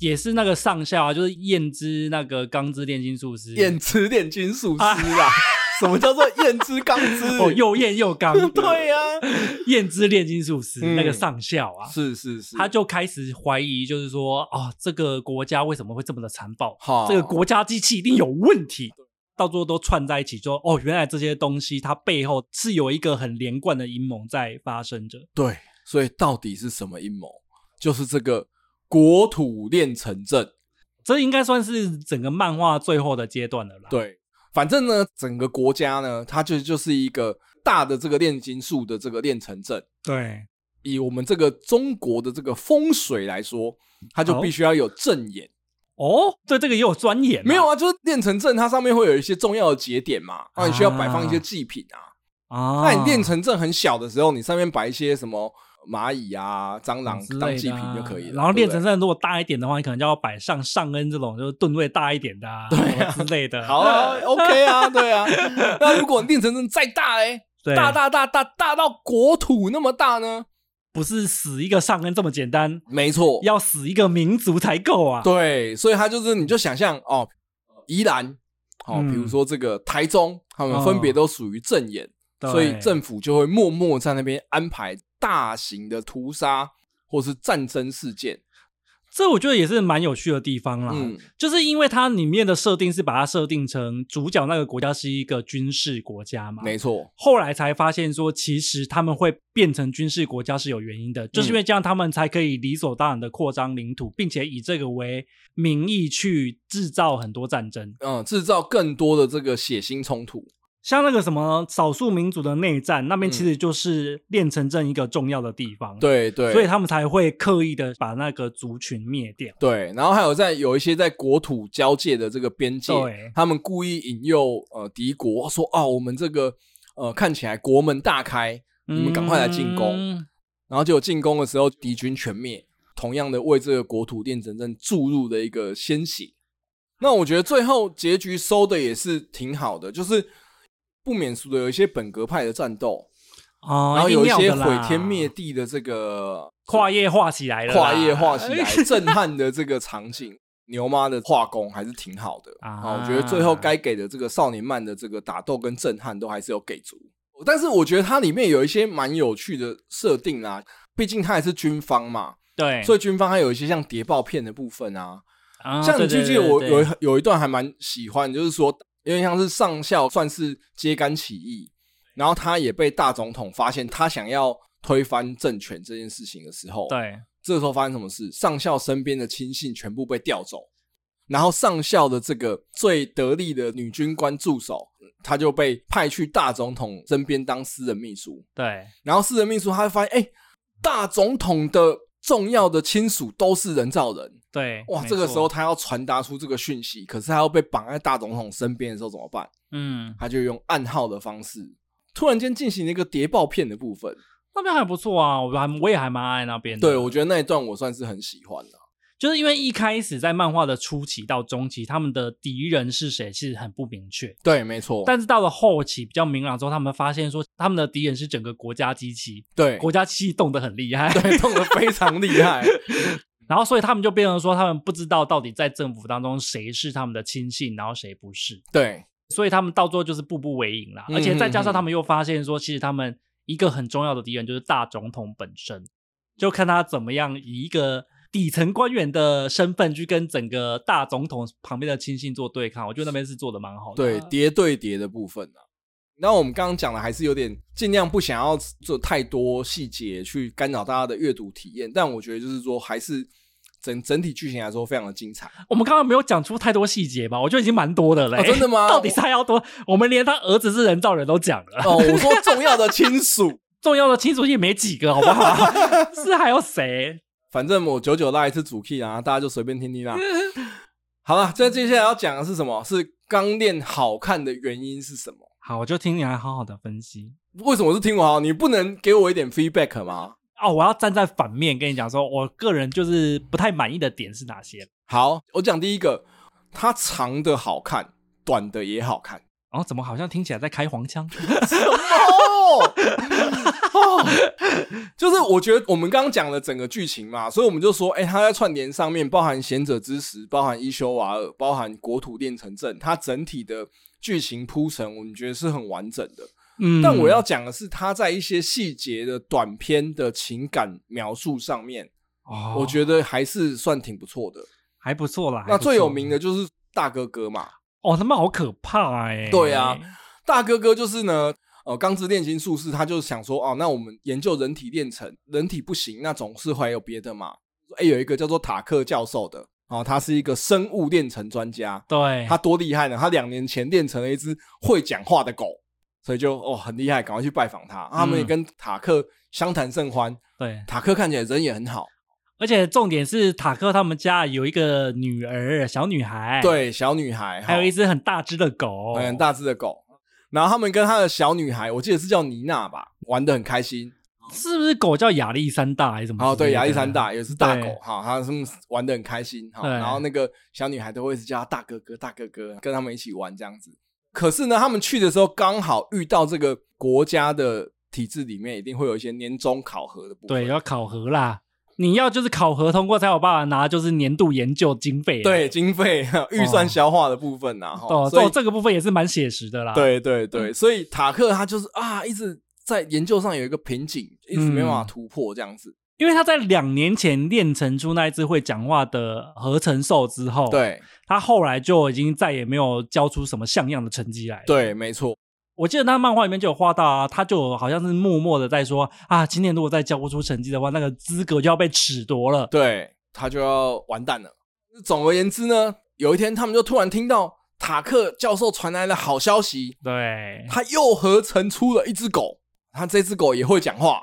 S1: 也是那个上校啊，就是燕之那个钢之炼金术师，
S2: 燕之炼金术师啊。什么叫做焰之钢之？
S1: 哦，又焰又钢。
S2: 对呀、啊，
S1: 焰之炼金术师、嗯、那个上校啊，
S2: 是是是，
S1: 他就开始怀疑，就是说，哦，这个国家为什么会这么的残暴？
S2: 哈
S1: 这个国家机器一定有问题。到最后都串在一起，说，哦，原来这些东西它背后是有一个很连贯的阴谋在发生着。
S2: 对，所以到底是什么阴谋？就是这个国土炼成阵，
S1: 这应该算是整个漫画最后的阶段了啦。
S2: 对。反正呢，整个国家呢，它就就是一个大的这个炼金术的这个炼成阵。
S1: 对，
S2: 以我们这个中国的这个风水来说，它就必须要有阵眼。
S1: 哦，对，这个也有专眼。
S2: 没有啊，就是炼成阵，它上面会有一些重要的节点嘛，那你需要摆放一些祭品啊。啊，那你炼成阵很小的时候，你上面摆一些什么？蚂蚁啊，蟑螂当祭品就可以了。
S1: 然后炼成阵如果大一点的话，你可能就要摆上上恩这种，就是吨位大一点的，啊，对之类的。
S2: 好啊，OK 啊，对啊。那如果炼成阵再大哎，大大大大大到国土那么大呢？
S1: 不是死一个上恩这么简单，
S2: 没错，
S1: 要死一个民族才够啊。
S2: 对，所以他就是，你就想象哦，宜兰，哦，比如说这个台中，他们分别都属于正眼，所以政府就会默默在那边安排。大型的屠杀或是战争事件，
S1: 这我觉得也是蛮有趣的地方啦。嗯，就是因为它里面的设定是把它设定成主角那个国家是一个军事国家嘛，
S2: 没错。
S1: 后来才发现说，其实他们会变成军事国家是有原因的，就是因为这样他们才可以理所当然的扩张领土，并且以这个为名义去制造很多战争，
S2: 嗯，制造更多的这个血腥冲突。
S1: 像那个什么少数民族的内战，那边其实就是练成镇一个重要的地方。
S2: 对对，
S1: 所以他们才会刻意的把那个族群灭掉。
S2: 对，然后还有在有一些在国土交界的这个边界，他们故意引诱呃敌国说：“啊，我们这个呃看起来国门大开，你们赶快来进攻。嗯”然后结果进攻的时候，敌军全灭，同样的为这个国土练成镇注入的一个鲜血。那我觉得最后结局收的也是挺好的，就是。不免俗的有一些本格派的战斗，
S1: 哦，
S2: 然后有一些毁天灭地的这个
S1: 跨页画起来了，
S2: 跨页画起来 震撼的这个场景，牛妈的画工还是挺好的。啊。我觉得最后该给的这个少年漫的这个打斗跟震撼都还是有给足，但是我觉得它里面有一些蛮有趣的设定啊，毕竟它也是军方嘛，
S1: 对，
S2: 所以军方还有一些像谍报片的部分啊，像你记不记得我有有一段还蛮喜欢，就是说。因为像是上校算是揭竿起义，然后他也被大总统发现他想要推翻政权这件事情的时候，
S1: 对，
S2: 这个时候发生什么事？上校身边的亲信全部被调走，然后上校的这个最得力的女军官助手，他就被派去大总统身边当私人秘书。
S1: 对，
S2: 然后私人秘书他会发现，哎，大总统的重要的亲属都是人造人。
S1: 对，
S2: 哇，这个时候他要传达出这个讯息，可是他要被绑在大总统身边的时候怎么办？
S1: 嗯，
S2: 他就用暗号的方式，突然间进行了一个谍报片的部分，
S1: 那边还不错啊，我还我也还蛮爱那边的。
S2: 对，我觉得那一段我算是很喜欢的，
S1: 就是因为一开始在漫画的初期到中期，他们的敌人是谁其实很不明确。
S2: 对，没错。
S1: 但是到了后期比较明朗之后，他们发现说他们的敌人是整个国家机器，
S2: 对，
S1: 国家机器动得很厉害，
S2: 对，动得非常厉害。
S1: 然后，所以他们就变成说，他们不知道到底在政府当中谁是他们的亲信，然后谁不是。
S2: 对，
S1: 所以他们到最后就是步步为营啦。而且再加上他们又发现说，其实他们一个很重要的敌人就是大总统本身，就看他怎么样以一个底层官员的身份去跟整个大总统旁边的亲信做对抗。我觉得那边是做的蛮好的。
S2: 对，叠对叠的部分啊。那我们刚刚讲的还是有点尽量不想要做太多细节去干扰大家的阅读体验，但我觉得就是说还是整整体剧情来说非常的精彩。
S1: 我们刚刚没有讲出太多细节吧？我觉得已经蛮多的了。
S2: 哦。真的吗？
S1: 到底是还要多？我们连他儿子是人造人都讲了。
S2: 哦，我说重要的亲属，
S1: 重要的亲属也没几个，好不好？是还有谁？
S2: 反正我九九拉一次主 key 啊，大家就随便听听啦。好了，这接下来要讲的是什么？是钢链好看的原因是什么？
S1: 好，我就听你来好好的分析。
S2: 为什么是听我好？你不能给我一点 feedback 吗？
S1: 哦，我要站在反面跟你讲，说我个人就是不太满意的点是哪些？
S2: 好，我讲第一个，它长的好看，短的也好看。
S1: 哦，怎么好像听起来在开黄腔？
S2: 什么？哦，就是我觉得我们刚刚讲了整个剧情嘛，所以我们就说，哎、欸，它在串联上面包含贤者之石，包含伊修瓦尔，包含国土炼成阵，它整体的剧情铺陈，我们觉得是很完整的。嗯，但我要讲的是，他在一些细节的短篇的情感描述上面，哦，我觉得还是算挺不错的，
S1: 还不错啦。
S2: 那最有名的就是大哥哥嘛，
S1: 哦，他们好可怕哎、欸。
S2: 对啊，大哥哥就是呢。呃，钢之炼金术士他就想说，哦，那我们研究人体炼成，人体不行，那总是会有别的嘛。哎，有一个叫做塔克教授的，哦，他是一个生物炼成专家，
S1: 对，
S2: 他多厉害呢？他两年前炼成了一只会讲话的狗，所以就哦很厉害，赶快去拜访他。嗯、他们也跟塔克相谈甚欢。
S1: 对，
S2: 塔克看起来人也很好，
S1: 而且重点是塔克他们家有一个女儿，小女孩，
S2: 对，小女孩，
S1: 还有一只很大只的狗，
S2: 很大只的狗。然后他们跟他的小女孩，我记得是叫妮娜吧，玩得很开心。
S1: 是不是狗叫亚历山大还是什么？
S2: 哦，对，亚历山大也是大狗哈，他们玩得很开心哈。然后那个小女孩都会一直叫他大哥哥、大哥哥，跟他们一起玩这样子。可是呢，他们去的时候刚好遇到这个国家的体制里面，一定会有一些年终考核的部分。
S1: 对，要考核啦。你要就是考核通过才有办法拿，就是年度研究经费。
S2: 对，经费预算消化的部分呐。
S1: 哦，所以这个部分也是蛮写实的啦。
S2: 对对对，所以塔克他就是啊，一直在研究上有一个瓶颈，一直没办法突破这样子。
S1: 因为他在两年前练成出那一只会讲话的合成兽之后，
S2: 对，
S1: 他后来就已经再也没有交出什么像样的成绩来。
S2: 对，没错。
S1: 我记得他漫画里面就有画到啊，他就好像是默默的在说啊，今年如果再交不出成绩的话，那个资格就要被褫夺了，
S2: 对，他就要完蛋了。总而言之呢，有一天他们就突然听到塔克教授传来了好消息，
S1: 对，
S2: 他又合成出了一只狗，他这只狗也会讲话。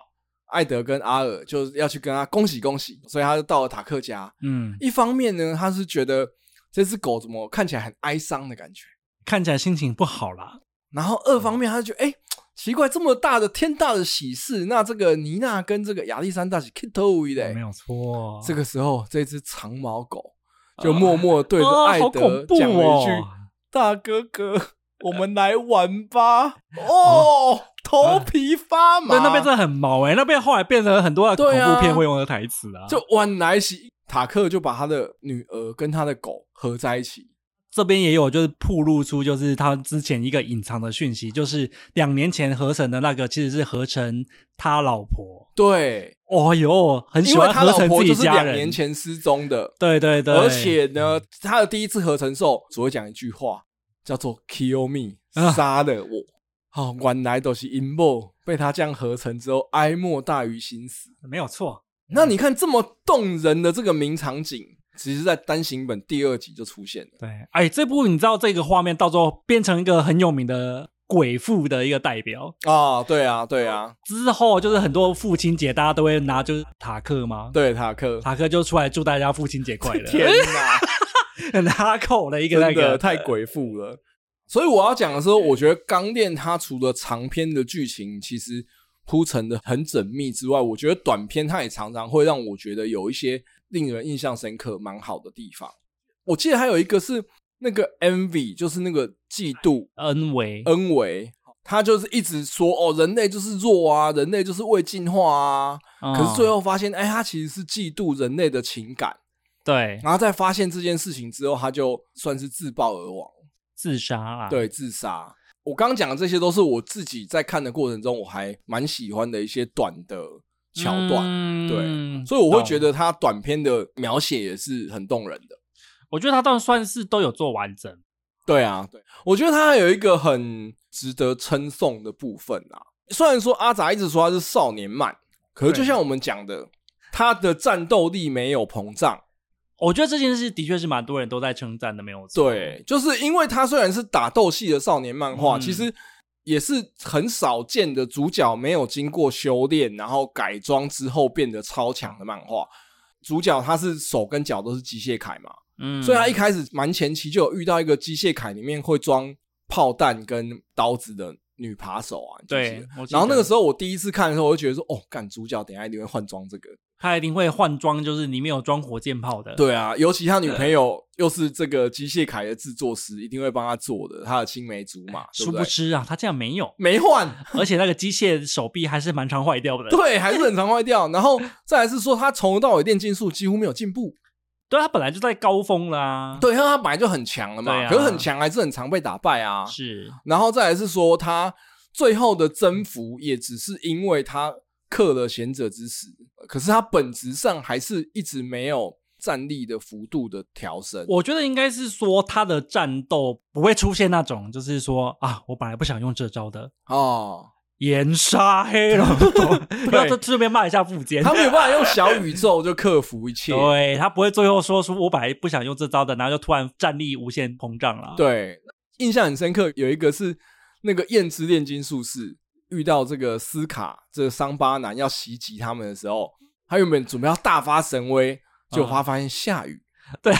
S2: 艾德跟阿尔就是要去跟他恭喜恭喜，所以他就到了塔克家。嗯，一方面呢，他是觉得这只狗怎么看起来很哀伤的感觉，
S1: 看起来心情不好啦。
S2: 然后二方面，他就觉得，哎，奇怪，这么大的天大的喜事，那这个妮娜跟这个亚历山大是 Kito 的，
S1: 没有错。
S2: 这个时候，这只长毛狗就默默对着艾德讲了一句：“大哥哥，我们来玩吧。”哦，头皮发麻。
S1: 对，那边真的很毛哎，那边后来变成很多的恐怖片会用的台词啊。
S2: 就晚来喜，塔克就把他的女儿跟他的狗合在一起。
S1: 这边也有，就是曝露出，就是他之前一个隐藏的讯息，就是两年前合成的那个，其实是合成他老婆。
S2: 对，
S1: 哦哟，很喜欢合成自己家人。
S2: 两年前失踪的，
S1: 对对对。
S2: 而且呢，他的第一次合成兽只会讲一句话，叫做 “kill me”，杀了我。好、啊哦，原来都是阴谋，被他这样合成之后，哀莫大于心死。
S1: 没有错。
S2: 那你看这么动人的这个名场景。其实，在单行本第二集就出现了。
S1: 对，哎，这部你知道这个画面到时候变成一个很有名的鬼父的一个代表
S2: 啊？对啊，对啊。
S1: 之后就是很多父亲节，大家都会拿就是塔克吗？
S2: 对，塔克，
S1: 塔克就出来祝大家父亲节快乐。
S2: 天哪，
S1: 很哈扣的一个那个，
S2: 太鬼父了。所以我要讲的时候，我觉得《钢炼》它除了长篇的剧情其实铺陈的很缜密之外，我觉得短篇它也常常会让我觉得有一些。令人印象深刻、蛮好的地方，我记得还有一个是那个 envy，就是那个嫉妒
S1: 恩维。
S2: 恩维，他就是一直说哦，人类就是弱啊，人类就是未进化啊，哦、可是最后发现，哎，他其实是嫉妒人类的情感，
S1: 对，
S2: 然后在发现这件事情之后，他就算是自爆而亡，
S1: 自杀啊，
S2: 对，自杀。我刚刚讲的这些都是我自己在看的过程中，我还蛮喜欢的一些短的。桥段，嗯、对，所以我会觉得他短篇的描写也是很动人的。
S1: 我觉得他倒算是都有做完整。
S2: 对啊，对，我觉得他还有一个很值得称颂的部分啊。虽然说阿杂一直说他是少年漫，可是就像我们讲的，他的战斗力没有膨胀。
S1: 我觉得这件事的确是蛮多人都在称赞的，没有错。
S2: 对，就是因为他虽然是打斗系的少年漫画，嗯、其实。也是很少见的主角没有经过修炼，然后改装之后变得超强的漫画。主角他是手跟脚都是机械铠嘛，嗯，所以他一开始蛮前期就有遇到一个机械铠里面会装炮弹跟刀子的女扒手啊，
S1: 对。
S2: 然后那个时候我第一次看的时候，我就觉得说，哦，干主角等一下一定会换装这个。
S1: 他一定会换装，就是里面有装火箭炮的。
S2: 对啊，尤其他女朋友又是这个机械凯的制作师，一定会帮他做的。他的青梅竹马，
S1: 殊不知啊，他竟然没有
S2: 没换，
S1: 而且那个机械手臂还是蛮常坏掉的。
S2: 对，还是很常坏掉。然后 再来是说，他从头到尾练技术几乎没有进步。
S1: 对，他本来就在高峰啦。
S2: 对，因为他本来就很强了嘛，啊、可是很强还是很常被打败啊。
S1: 是。
S2: 然后再来是说，他最后的征服也只是因为他。克了贤者之石，可是他本质上还是一直没有战力的幅度的调升。
S1: 我觉得应该是说他的战斗不会出现那种，就是说啊，我本来不想用这招的
S2: 哦，
S1: 岩杀黑龙，不要顺便骂一下富坚，
S2: 他没有办法用小 宇宙就克服一切。
S1: 对，他不会最后说出我本来不想用这招的，然后就突然战力无限膨胀了。
S2: 对，印象很深刻，有一个是那个焰之炼金术士。遇到这个斯卡这个伤疤男要袭击他们的时候，他原本准备要大发神威，就他发现下雨，
S1: 嗯、对，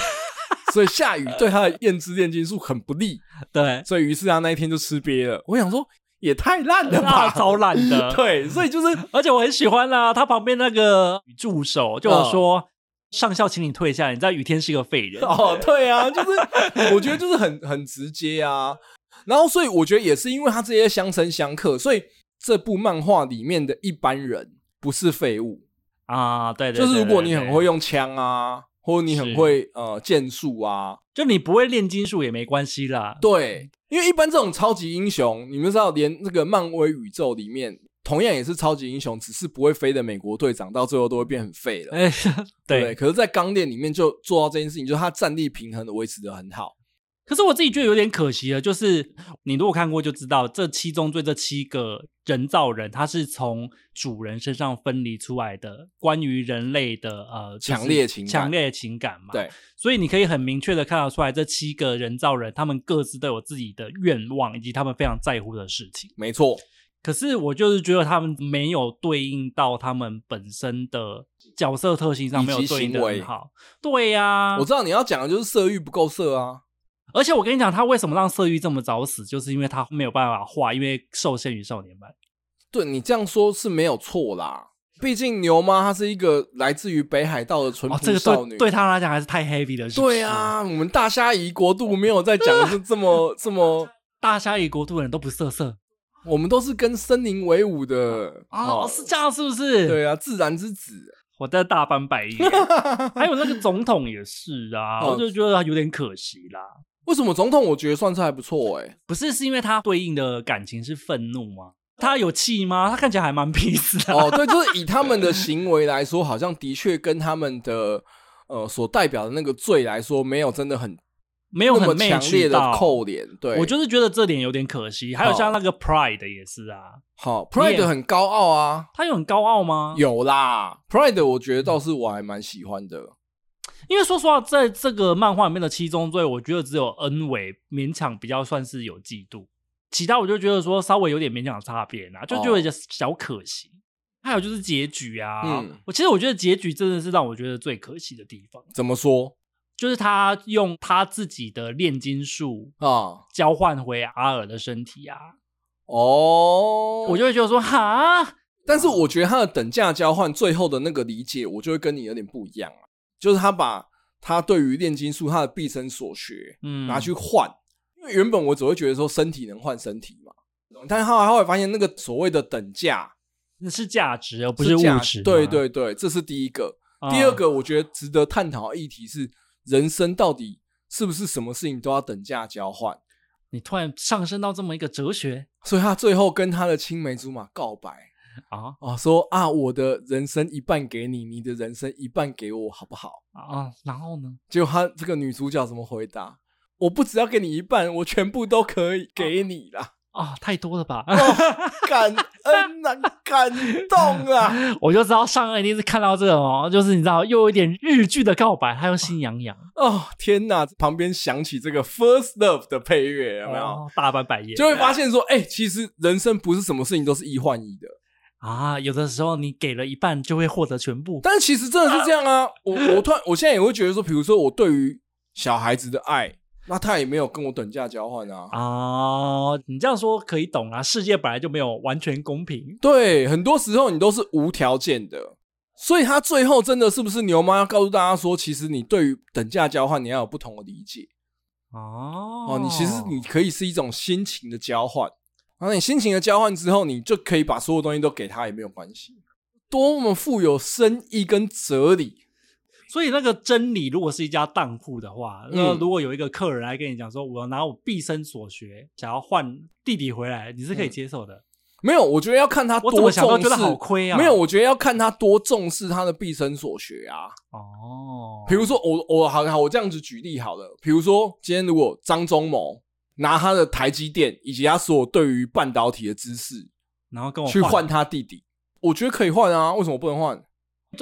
S2: 所以下雨对他的焰之炼金术很不利，
S1: 对，
S2: 所以于是他那一天就吃瘪了。我想说，也太烂了吧，
S1: 超烂的，
S2: 对，所以就是，
S1: 而且我很喜欢啦、啊，他旁边那个助手就说、嗯：“上校，请你退下，你知道雨天是一个废人。”
S2: 哦，对啊，就是我觉得就是很很直接啊，然后所以我觉得也是因为他这些相生相克，所以。这部漫画里面的一般人不是废物
S1: 啊，对，对，对，
S2: 就是如果你很会用枪啊，或者你很会呃剑术啊，
S1: 就你不会炼金术也没关系啦。
S2: 对，因为一般这种超级英雄，你们知道，连那个漫威宇宙里面同样也是超级英雄，只是不会飞的美国队长，到最后都会变很废了。
S1: 哎，对，
S2: 对。可是，在钢炼里面就做到这件事情，就是他战力平衡的维持的很好。
S1: 可是我自己觉得有点可惜了，就是你如果看过就知道，这七宗罪这七个人造人，他是从主人身上分离出来的，关于人类的呃
S2: 强烈情感，
S1: 强烈情感嘛。
S2: 对，
S1: 所以你可以很明确的看得出来，这七个人造人他们各自都有自己的愿望，以及他们非常在乎的事情。
S2: 没错。
S1: 可是我就是觉得他们没有对应到他们本身的角色特性上，没有对应的很好。对呀、啊，
S2: 我知道你要讲的就是色欲不够色啊。
S1: 而且我跟你讲，他为什么让色欲这么早死，就是因为他没有办法画，因为受限于少年漫。
S2: 对，你这样说是没有错啦，毕竟牛妈她是一个来自于北海道的淳朴少女，
S1: 对，对她来讲还是太 heavy 的事。
S2: 对啊，我们大虾夷国度没有在讲的是这么这么
S1: 大虾夷国度的人都不色色，
S2: 我们都是跟森林为伍的
S1: 哦，哦，是这样是不是？
S2: 对啊，自然之子，
S1: 我在大翻白眼。还有那个总统也是啊，哦、我就觉得他有点可惜啦。
S2: 为什么总统我觉得算是还不错哎、欸？
S1: 不是，是因为他对应的感情是愤怒吗？他有气吗？他看起来还蛮 peace 的。
S2: 哦，对，就是以他们的行为来说，好像的确跟他们的呃所代表的那个罪来说，没有真的很
S1: 没有很强烈的
S2: 扣脸。对，
S1: 我就是觉得这点有点可惜。还有像那个 Pride 也是啊，
S2: 好，Pride 很高傲啊，
S1: 他有很高傲吗？
S2: 有啦，Pride 我觉得倒是我还蛮喜欢的。
S1: 因为说实话，在这个漫画里面的七宗罪，我觉得只有恩维勉强比较算是有嫉妒，其他我就觉得说稍微有点勉强的差别啊，就觉得有点小可惜。哦。还有就是结局啊，嗯，我其实我觉得结局真的是让我觉得最可惜的地方。
S2: 怎么说？
S1: 就是他用他自己的炼金术啊，交换回阿尔的身体啊。
S2: 哦，
S1: 我就会觉得说哈，
S2: 但是我觉得他的等价交换最后的那个理解，我就会跟你有点不一样啊。就是他把他对于炼金术他的毕生所学，嗯，拿去换，因为原本我只会觉得说身体能换身体嘛，但是后来后来发现那个所谓的等价，
S1: 那是价值而不是物质。
S2: 对对对，这是第一个。嗯。第二个，我觉得值得探讨的议题是，人生到底是不是什么事情都要等价交换？
S1: 你突然上升到这么一个哲学，
S2: 所以他最后跟他的青梅竹马告白。啊啊！说啊，我的人生一半给你，你的人生一半给我，好不好？
S1: 啊，然后呢？
S2: 结果他这个女主角怎么回答？我不只要给你一半，我全部都可以给你啦。
S1: 啊，太多了吧？
S2: 哦、感 恩啊，感动啊！
S1: 我就知道上恩一定是看到这个哦，就是你知道又有一点日剧的告白，他又心痒痒。
S2: 哦，天哪！旁边响起这个 First Love 的配乐，有没有？
S1: 哦、大翻白眼，
S2: 就会发现说，哎、欸，其实人生不是什么事情都是一换一的。
S1: 啊，有的时候你给了一半就会获得全部，
S2: 但其实真的是这样啊！啊我我突然我现在也会觉得说，比如说我对于小孩子的爱，那他也没有跟我等价交换啊。
S1: 啊，你这样说可以懂啊，世界本来就没有完全公平。
S2: 对，很多时候你都是无条件的，所以他最后真的是不是牛妈要告诉大家说，其实你对于等价交换你要有不同的理解。
S1: 哦
S2: 哦，你其实你可以是一种心情的交换，然后你心情的交换之后，你就可以把所有东西都给他也没有关系，多么富有深意跟哲理。
S1: 所以那个真理，如果是一家当铺的话，
S2: 嗯、
S1: 那如果有一个客人来跟你讲说，我拿我毕生所学想要换弟弟回来，你是可以接受的。嗯
S2: 没有，我觉得要看他多重视。我觉得好亏啊！没有，我觉得要看他多重视他的毕生所学啊。
S1: 哦，
S2: 比如说我我好好，我这样子举例好了。比如说今天如果张忠谋拿他的台积电以及他所有对于半导体的知识，
S1: 然后跟我
S2: 去换他弟弟，我觉得可以换啊。为什么不能换？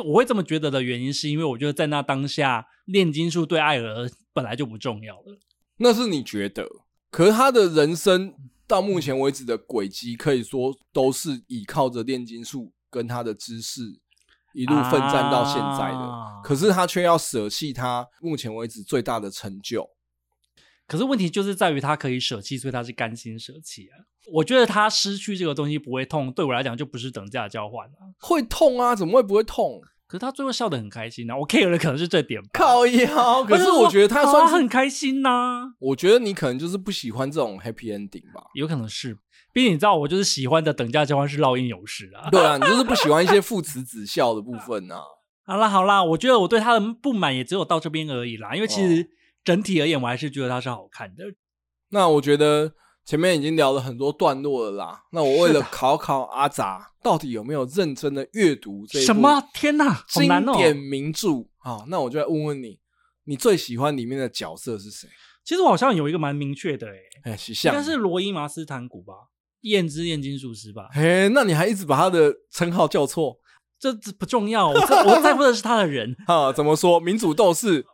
S1: 我会这么觉得的原因，是因为我觉得在那当下，炼金术对艾尔本来就不重要了。
S2: 那是你觉得，可是他的人生。到目前为止的轨迹，可以说都是依靠着炼金术跟他的知识一路奋战到现在的。啊、可是他却要舍弃他目前为止最大的成就。
S1: 可是问题就是在于他可以舍弃，所以他是甘心舍弃啊。我觉得他失去这个东西不会痛，对我来讲就不是等价交换了。
S2: 会痛啊，怎么会不会痛？
S1: 可是他最后笑得很开心呐、啊，我 care 的可能是这点吧。
S2: 靠腰，可是我觉得他算是
S1: 他很开心呐、啊。
S2: 我觉得你可能就是不喜欢这种 happy ending 吧，
S1: 有可能是。毕竟你知道，我就是喜欢的等价交换是烙印勇士啊。
S2: 对啊，你就是不喜欢一些 父慈子孝的部分啊。
S1: 好啦好啦，我觉得我对他的不满也只有到这边而已啦。因为其实整体而言，我还是觉得它是好看的。哦、
S2: 那我觉得。前面已经聊了很多段落了啦，那我为了考考阿杂，到底有没有认真的阅读这
S1: 什么？天哪，
S2: 经典名著啊！那我就来问问你，你最喜欢里面的角色是谁？
S1: 其实我好像有一个蛮明确的、欸，哎，
S2: 哎，
S1: 应该是罗伊·马斯坦古吧，验之炼金术师吧？
S2: 嘿，那你还一直把他的称号叫错？
S1: 这不重要，我我在乎的是他的人
S2: 啊。怎么说？民主斗士，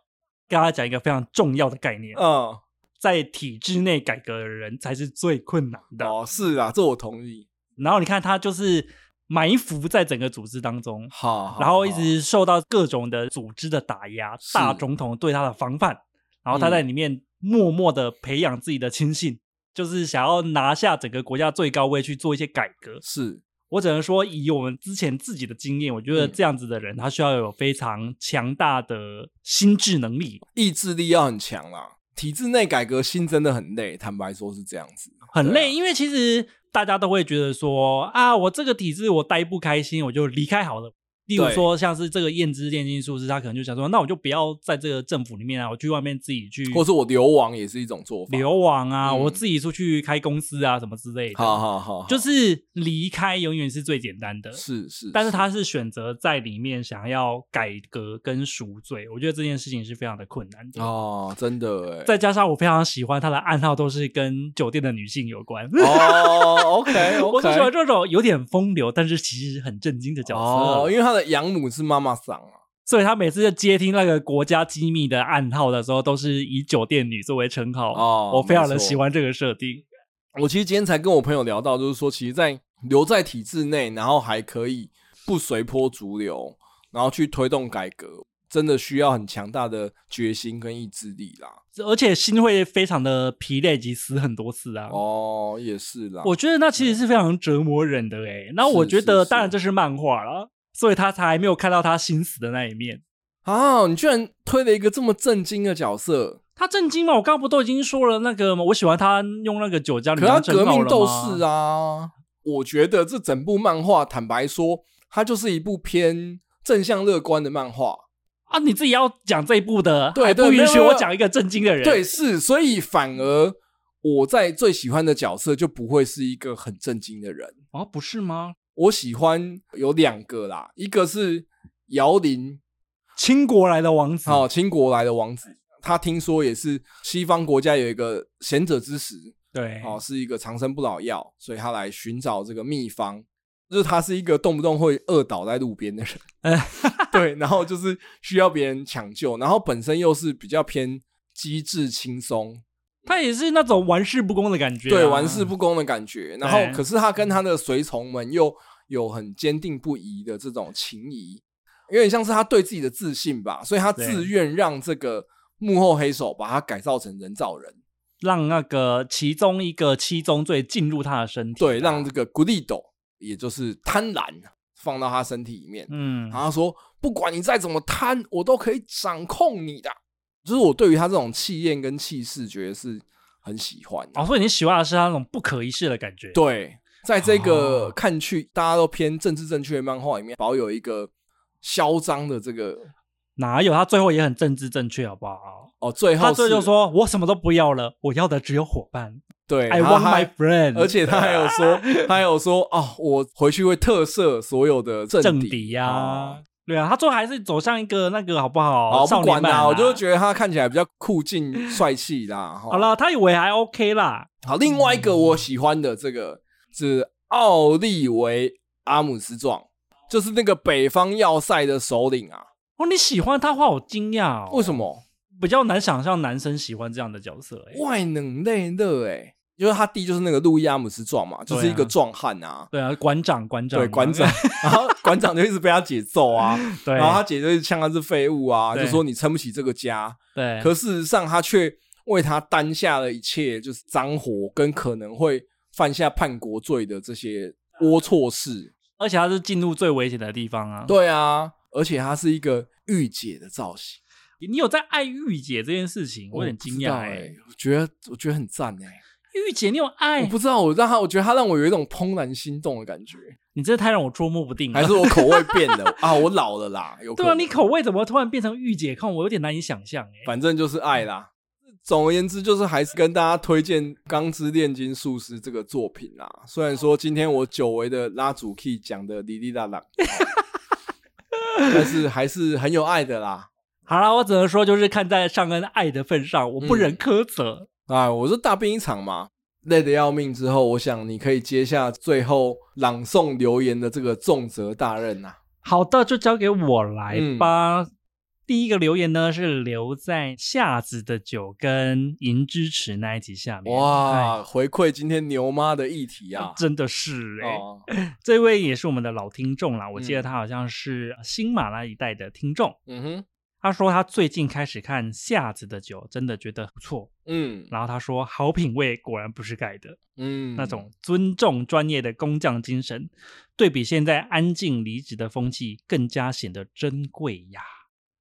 S1: 跟大家讲一个非常重要的概念
S2: 嗯。
S1: 在体制内改革的人才是最困难的
S2: 哦，是啊，这我同意。
S1: 然后你看他就是埋伏在整个组织当中，
S2: 好，好，
S1: 然后一直受到各种的组织的打压，大总统对他的防范，然后他在里面默默的培养自己的亲信，嗯、就是想要拿下整个国家最高位去做一些改革。
S2: 是
S1: 我只能说，以我们之前自己的经验，我觉得这样子的人，他需要有非常强大的心智能力，
S2: 意志力要很强啦。体制内改革心真的很累，坦白说是这样子，
S1: 很累，啊、因为其实大家都会觉得说啊，我这个体制我待不开心，我就离开好了。例如说，像是这个验之炼金术师，他可能就想说，那我就不要在这个政府里面啊，我去外面自己去，
S2: 或是我流亡也是一种做法。
S1: 流亡啊，嗯、我自己出去开公司啊，什么之类的。
S2: 好好好，
S1: 就是离开永远是最简单的。
S2: 是是，
S1: 但是他是选择在里面想要改革跟赎罪，我觉得这件事情是非常的困难的。
S2: 哦，真的哎。
S1: 再加上我非常喜欢他的暗号都是跟酒店的女性有关。
S2: 哦，OK OK，
S1: 我就喜欢这种有点风流，但是其实很震惊的角色。
S2: 哦，因为他。他的养母是妈妈桑啊，
S1: 所以他每次在接听那个国家机密的暗号的时候，都是以酒店女作为称号。哦，我非常的喜欢这个设定。
S2: 我其实今天才跟我朋友聊到，就是说，其实，在留在体制内，然后还可以不随波逐流，然后去推动改革，真的需要很强大的决心跟意志力啦。
S1: 而且心会非常的疲累及死很多次啊。
S2: 哦，也是啦。
S1: 我觉得那其实是非常折磨人的诶。那我觉得，当然这是漫画啦。所以他才没有看到他心死的那一面
S2: 啊！你居然推了一个这么震惊的角色，
S1: 他震惊吗？我刚刚不都已经说了那个吗？我喜欢他用那个酒浆，
S2: 可他革命斗士啊！我觉得这整部漫画，坦白说，它就是一部偏正向乐观的漫画
S1: 啊！你自己要讲这一部的，
S2: 对，对，
S1: 不允许我讲一个震惊的人，
S2: 对，是，所以反而我在最喜欢的角色就不会是一个很震惊的人
S1: 啊？不是吗？
S2: 我喜欢有两个啦，一个是姚林，
S1: 清国来的王子。
S2: 哦，清国来的王子，他听说也是西方国家有一个贤者之石，
S1: 对，
S2: 哦，是一个长生不老药，所以他来寻找这个秘方。就是他是一个动不动会饿倒在路边的人，对，然后就是需要别人抢救，然后本身又是比较偏机智轻松。
S1: 他也是那种玩世不恭的感觉，啊，
S2: 对，玩世不恭的感觉。然后，可是他跟他的随从们又有很坚定不移的这种情谊，有点像是他对自己的自信吧，所以他自愿让这个幕后黑手把他改造成人造人，
S1: 让那个其中一个七宗罪进入他的身体，
S2: 对，让这个古力斗，也就是贪婪，放到他身体里面。嗯，然后他说，不管你再怎么贪，我都可以掌控你的。就是我对于他这种气焰跟气势，觉得是很喜欢。
S1: 哦，所以你喜欢的是他那种不可一世的感觉。
S2: 对，在这个看去大家都偏政治正确的漫画里面，保有一个嚣张的这个。
S1: 哪有？他最后也很政治正确，好不好？
S2: 哦，最后
S1: 他最后就说：“我什么都不要了，我要的只有伙伴。”
S2: 对
S1: ，I want my friend。
S2: 而且他还有说，他还有说：“哦，我回去会特赦所有的政敌
S1: 呀。哦”对啊，他最后还是走向一个那个，好不好？
S2: 好，不管啦，我就觉得他看起来比较酷劲、帅气啦。
S1: 好了，他以为还 OK 啦。
S2: 好，另外一个我喜欢的这个是奥利维阿姆斯壮，就是那个北方要塞的首领啊。
S1: 哦，你喜欢他话，我惊讶哦。
S2: 为什么？
S1: 比较难想象男生喜欢这样的角色，欸，
S2: 外冷内热，哎，因为他弟就是那个路易阿姆斯壮嘛，就是一个壮汉啊。
S1: 对啊，馆长，馆长，
S2: 对，馆长。然后馆长就一直被他姐揍啊，对。然后他姐就呛他是废物啊，就说你撑不起这个家。对。可事实上，他却为他担下了一切，就是脏活跟可能会犯下叛国罪的这些龌龊事。
S1: 而且他是进入最危险的地方啊。
S2: 对啊。而且他是一个御姐的造型，
S1: 你有在爱御姐这件事情，我有点惊讶哎，
S2: 我觉得我觉得很赞哎，
S1: 御姐你有爱？
S2: 我不知道，我让他，我觉得他让我有一种怦然心动的感觉。
S1: 你这太让我捉摸不定了，
S2: 还是我口味变了 啊？我老了啦，有
S1: 对啊，你口味怎么突然变成御姐？控我有点难以想象哎。
S2: 反正就是爱啦。总而言之，就是还是跟大家推荐《钢之炼金术师》这个作品啦。虽然说今天我久违的拉主 key 讲的哩哩啦啦。但是还是很有爱的啦。
S1: 好啦，我只能说，就是看在尚恩爱的份上，我不忍苛
S2: 责。哎，我是大病一场嘛，累得要命之后，我想你可以接下最后朗诵留言的这个重责大任呐、啊。
S1: 好的，就交给我来吧。嗯第一个留言呢，是留在夏子的酒跟银之池那一集下面。
S2: 哇，回馈今天牛妈的议题啊，
S1: 真的是哎、欸，哦、这位也是我们的老听众啦。我记得他好像是新马拉一代的听众。嗯哼，他说他最近开始看夏子的酒，真的觉得不错。嗯，然后他说好品味果然不是盖的。嗯，那种尊重专业的工匠精神，对比现在安静离职的风气，更加显得珍贵呀。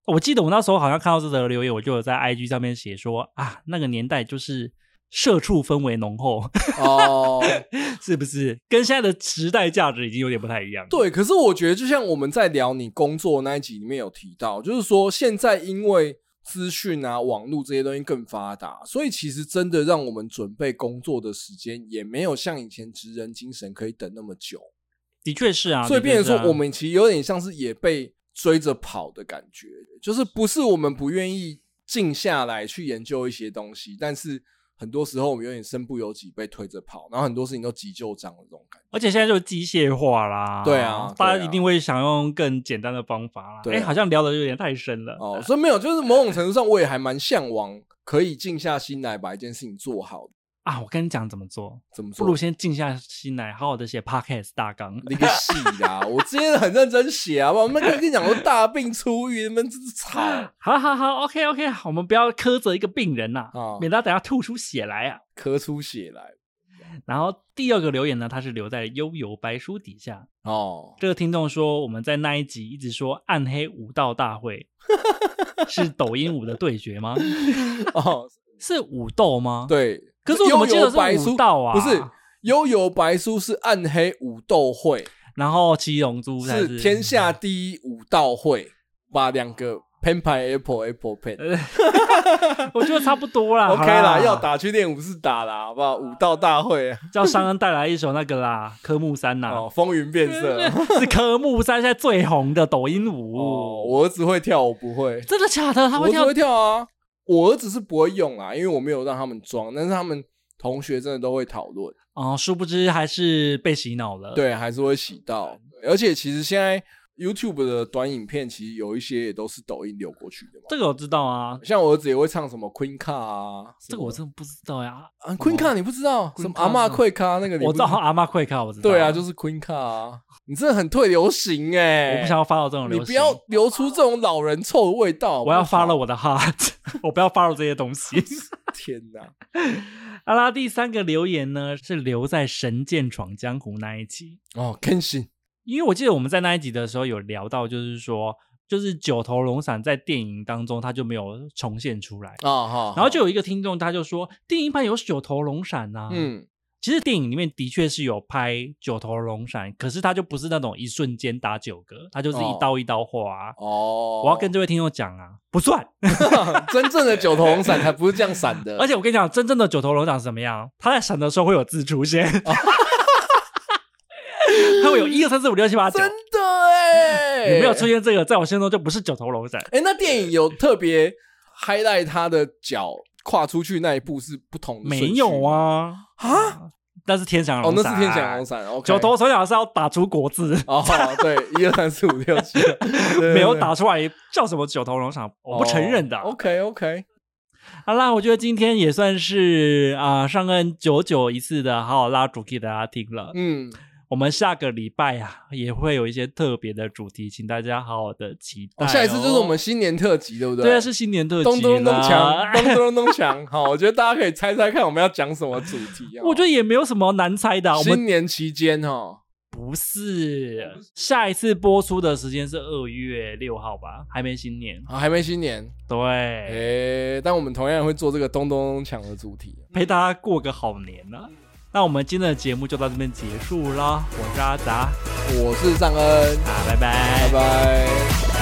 S1: 我记得我那时候好像看到这则留言，我就有在 IG 上面写说啊，那个年代就是社畜氛围浓厚哦，是不是？跟现在的时代价值已经有点不太一样。
S2: 对，可是我觉得就像我们在聊你工作那一集里面有提到，就是说现在因为资讯啊、网络这些东西更发达，所以其实真的让我们准备工作的时间也没有像以前职人精神可以等那么久。
S1: 的确是啊，
S2: 所以变成说我们其实有点像是也被。追着跑的感觉，就是不是我们不愿意静下来去研究一些东西，但是很多时候我们有点身不由己被推着跑，然后很多事情都急就章的这种感觉。
S1: 而且现在就机械化啦，
S2: 对啊，
S1: 大家一定会想用更简单的方法啦。哎、啊欸，好像聊的有点太深了
S2: 哦，所以没有，就是某种程度上我也还蛮向往可以静下心来把一件事情做好的。
S1: 啊，我跟你讲怎么做，
S2: 怎么做？
S1: 不如先静下心来，好好的写 podcast 大纲。
S2: 你个戏啊！我今天很认真写啊，我们跟你讲说大病初愈，你们真是吵。
S1: 好好好，OK OK，我们不要苛责一个病人呐、免得他等下吐出血来啊，
S2: 咳出血来。
S1: 然后第二个留言呢，他是留在悠游白书底下哦。这个听众说，我们在那一集一直说暗黑武道大会 是抖音舞的对决吗？哦，是武斗吗？
S2: 对。
S1: 可是我怎么记得是武道啊？
S2: 不是，悠游白书是暗黑武斗会，
S1: 然后七龙珠是，
S2: 是天下第一武道会，把两个 pen 牌 apple apple pen，
S1: 我觉得差不多啦。
S2: OK 啦，要打去练武士打啦，好不好？武道大会
S1: 叫商恩带来一首那个啦，科目三呐，
S2: 哦，风云变色
S1: 是科目三现在最红的抖音舞。
S2: 哦，我儿子会跳，我不会。
S1: 真的假的？他会跳？
S2: 会跳啊。我儿子是不会用啊，因为我没有让他们装，但是他们同学真的都会讨论哦。
S1: 殊不知还是被洗脑了，
S2: 对，还是会洗到。而且其实现在 YouTube 的短影片，其实有一些也都是抖音流过去的嘛。
S1: 这个我知道啊，
S2: 像我儿子也会唱什么 Queen Card 啊，
S1: 这个我真的不知道呀。
S2: 啊，Queen Card 你不知道？什么阿嬷 Queen Card 那个？
S1: 我知道阿嬷 Queen Card，我知道。
S2: 对啊，就是 Queen 啊。你真的很退流行哎！
S1: 我不想要 follow 这种流行，
S2: 你不要流出这种老人臭的味道。
S1: 我要 follow 我的 heart，我不要 follow 这些东西。
S2: 天哪！
S1: 阿拉，第三个留言呢是留在《神剑闯江湖》那一集
S2: 哦，更新。
S1: 因为我记得我们在那一集的时候有聊到，就是说，就是九头龙闪在电影当中它就没有重现出来啊，哦、然后就有一个听众他就说，电影版有九头龙闪啊，嗯，其实电影里面的确是有拍九头龙闪，可是它就不是那种一瞬间打九个，它就是一刀一刀划啊。哦，我要跟这位听众讲啊，不算，
S2: 真正的九头龙闪才不是这样闪的，
S1: 而且我跟你讲，真正的九头龙闪是怎么样？它在闪的时候会有字出现。会有一二三四五六七八九，真
S2: 的哎！
S1: 有没有出现这个？在我心中就不是九头龙闪。
S2: 哎，那电影有特别 highlight 他的脚跨出去那一步是不同的？
S1: 没有啊啊！那是天翔龙伞，
S2: 哦，那是天翔龙伞。
S1: 九头龙闪是要打出国字
S2: 哦，对，一二三四五六七，
S1: 没有打出来叫什么九头龙伞，我不承认的。
S2: OK OK，
S1: 好啦，我觉得今天也算是啊，上恩九九一次的好好拉主题给大家听了，嗯。我们下个礼拜啊，也会有一些特别的主题，请大家好好的期待哦。
S2: 下一次就是我们新年特辑，对不对？
S1: 对啊，是新年特辑。
S2: 咚咚咚锵，咚咚咚锵。好，我觉得大家可以猜猜看，我们要讲什么主题啊？
S1: 我觉得也没有什么难猜的。
S2: 新年期间哦，
S1: 不是，下一次播出的时间是二月六号吧？还没新年
S2: 啊，还没新年。
S1: 对，
S2: 诶，但我们同样会做这个咚咚咚锵的主题，
S1: 陪大家过个好年呢。那我们今天的节目就到这边结束了，我是阿杂，
S2: 我是尚恩，
S1: 啊，拜拜，
S2: 拜拜。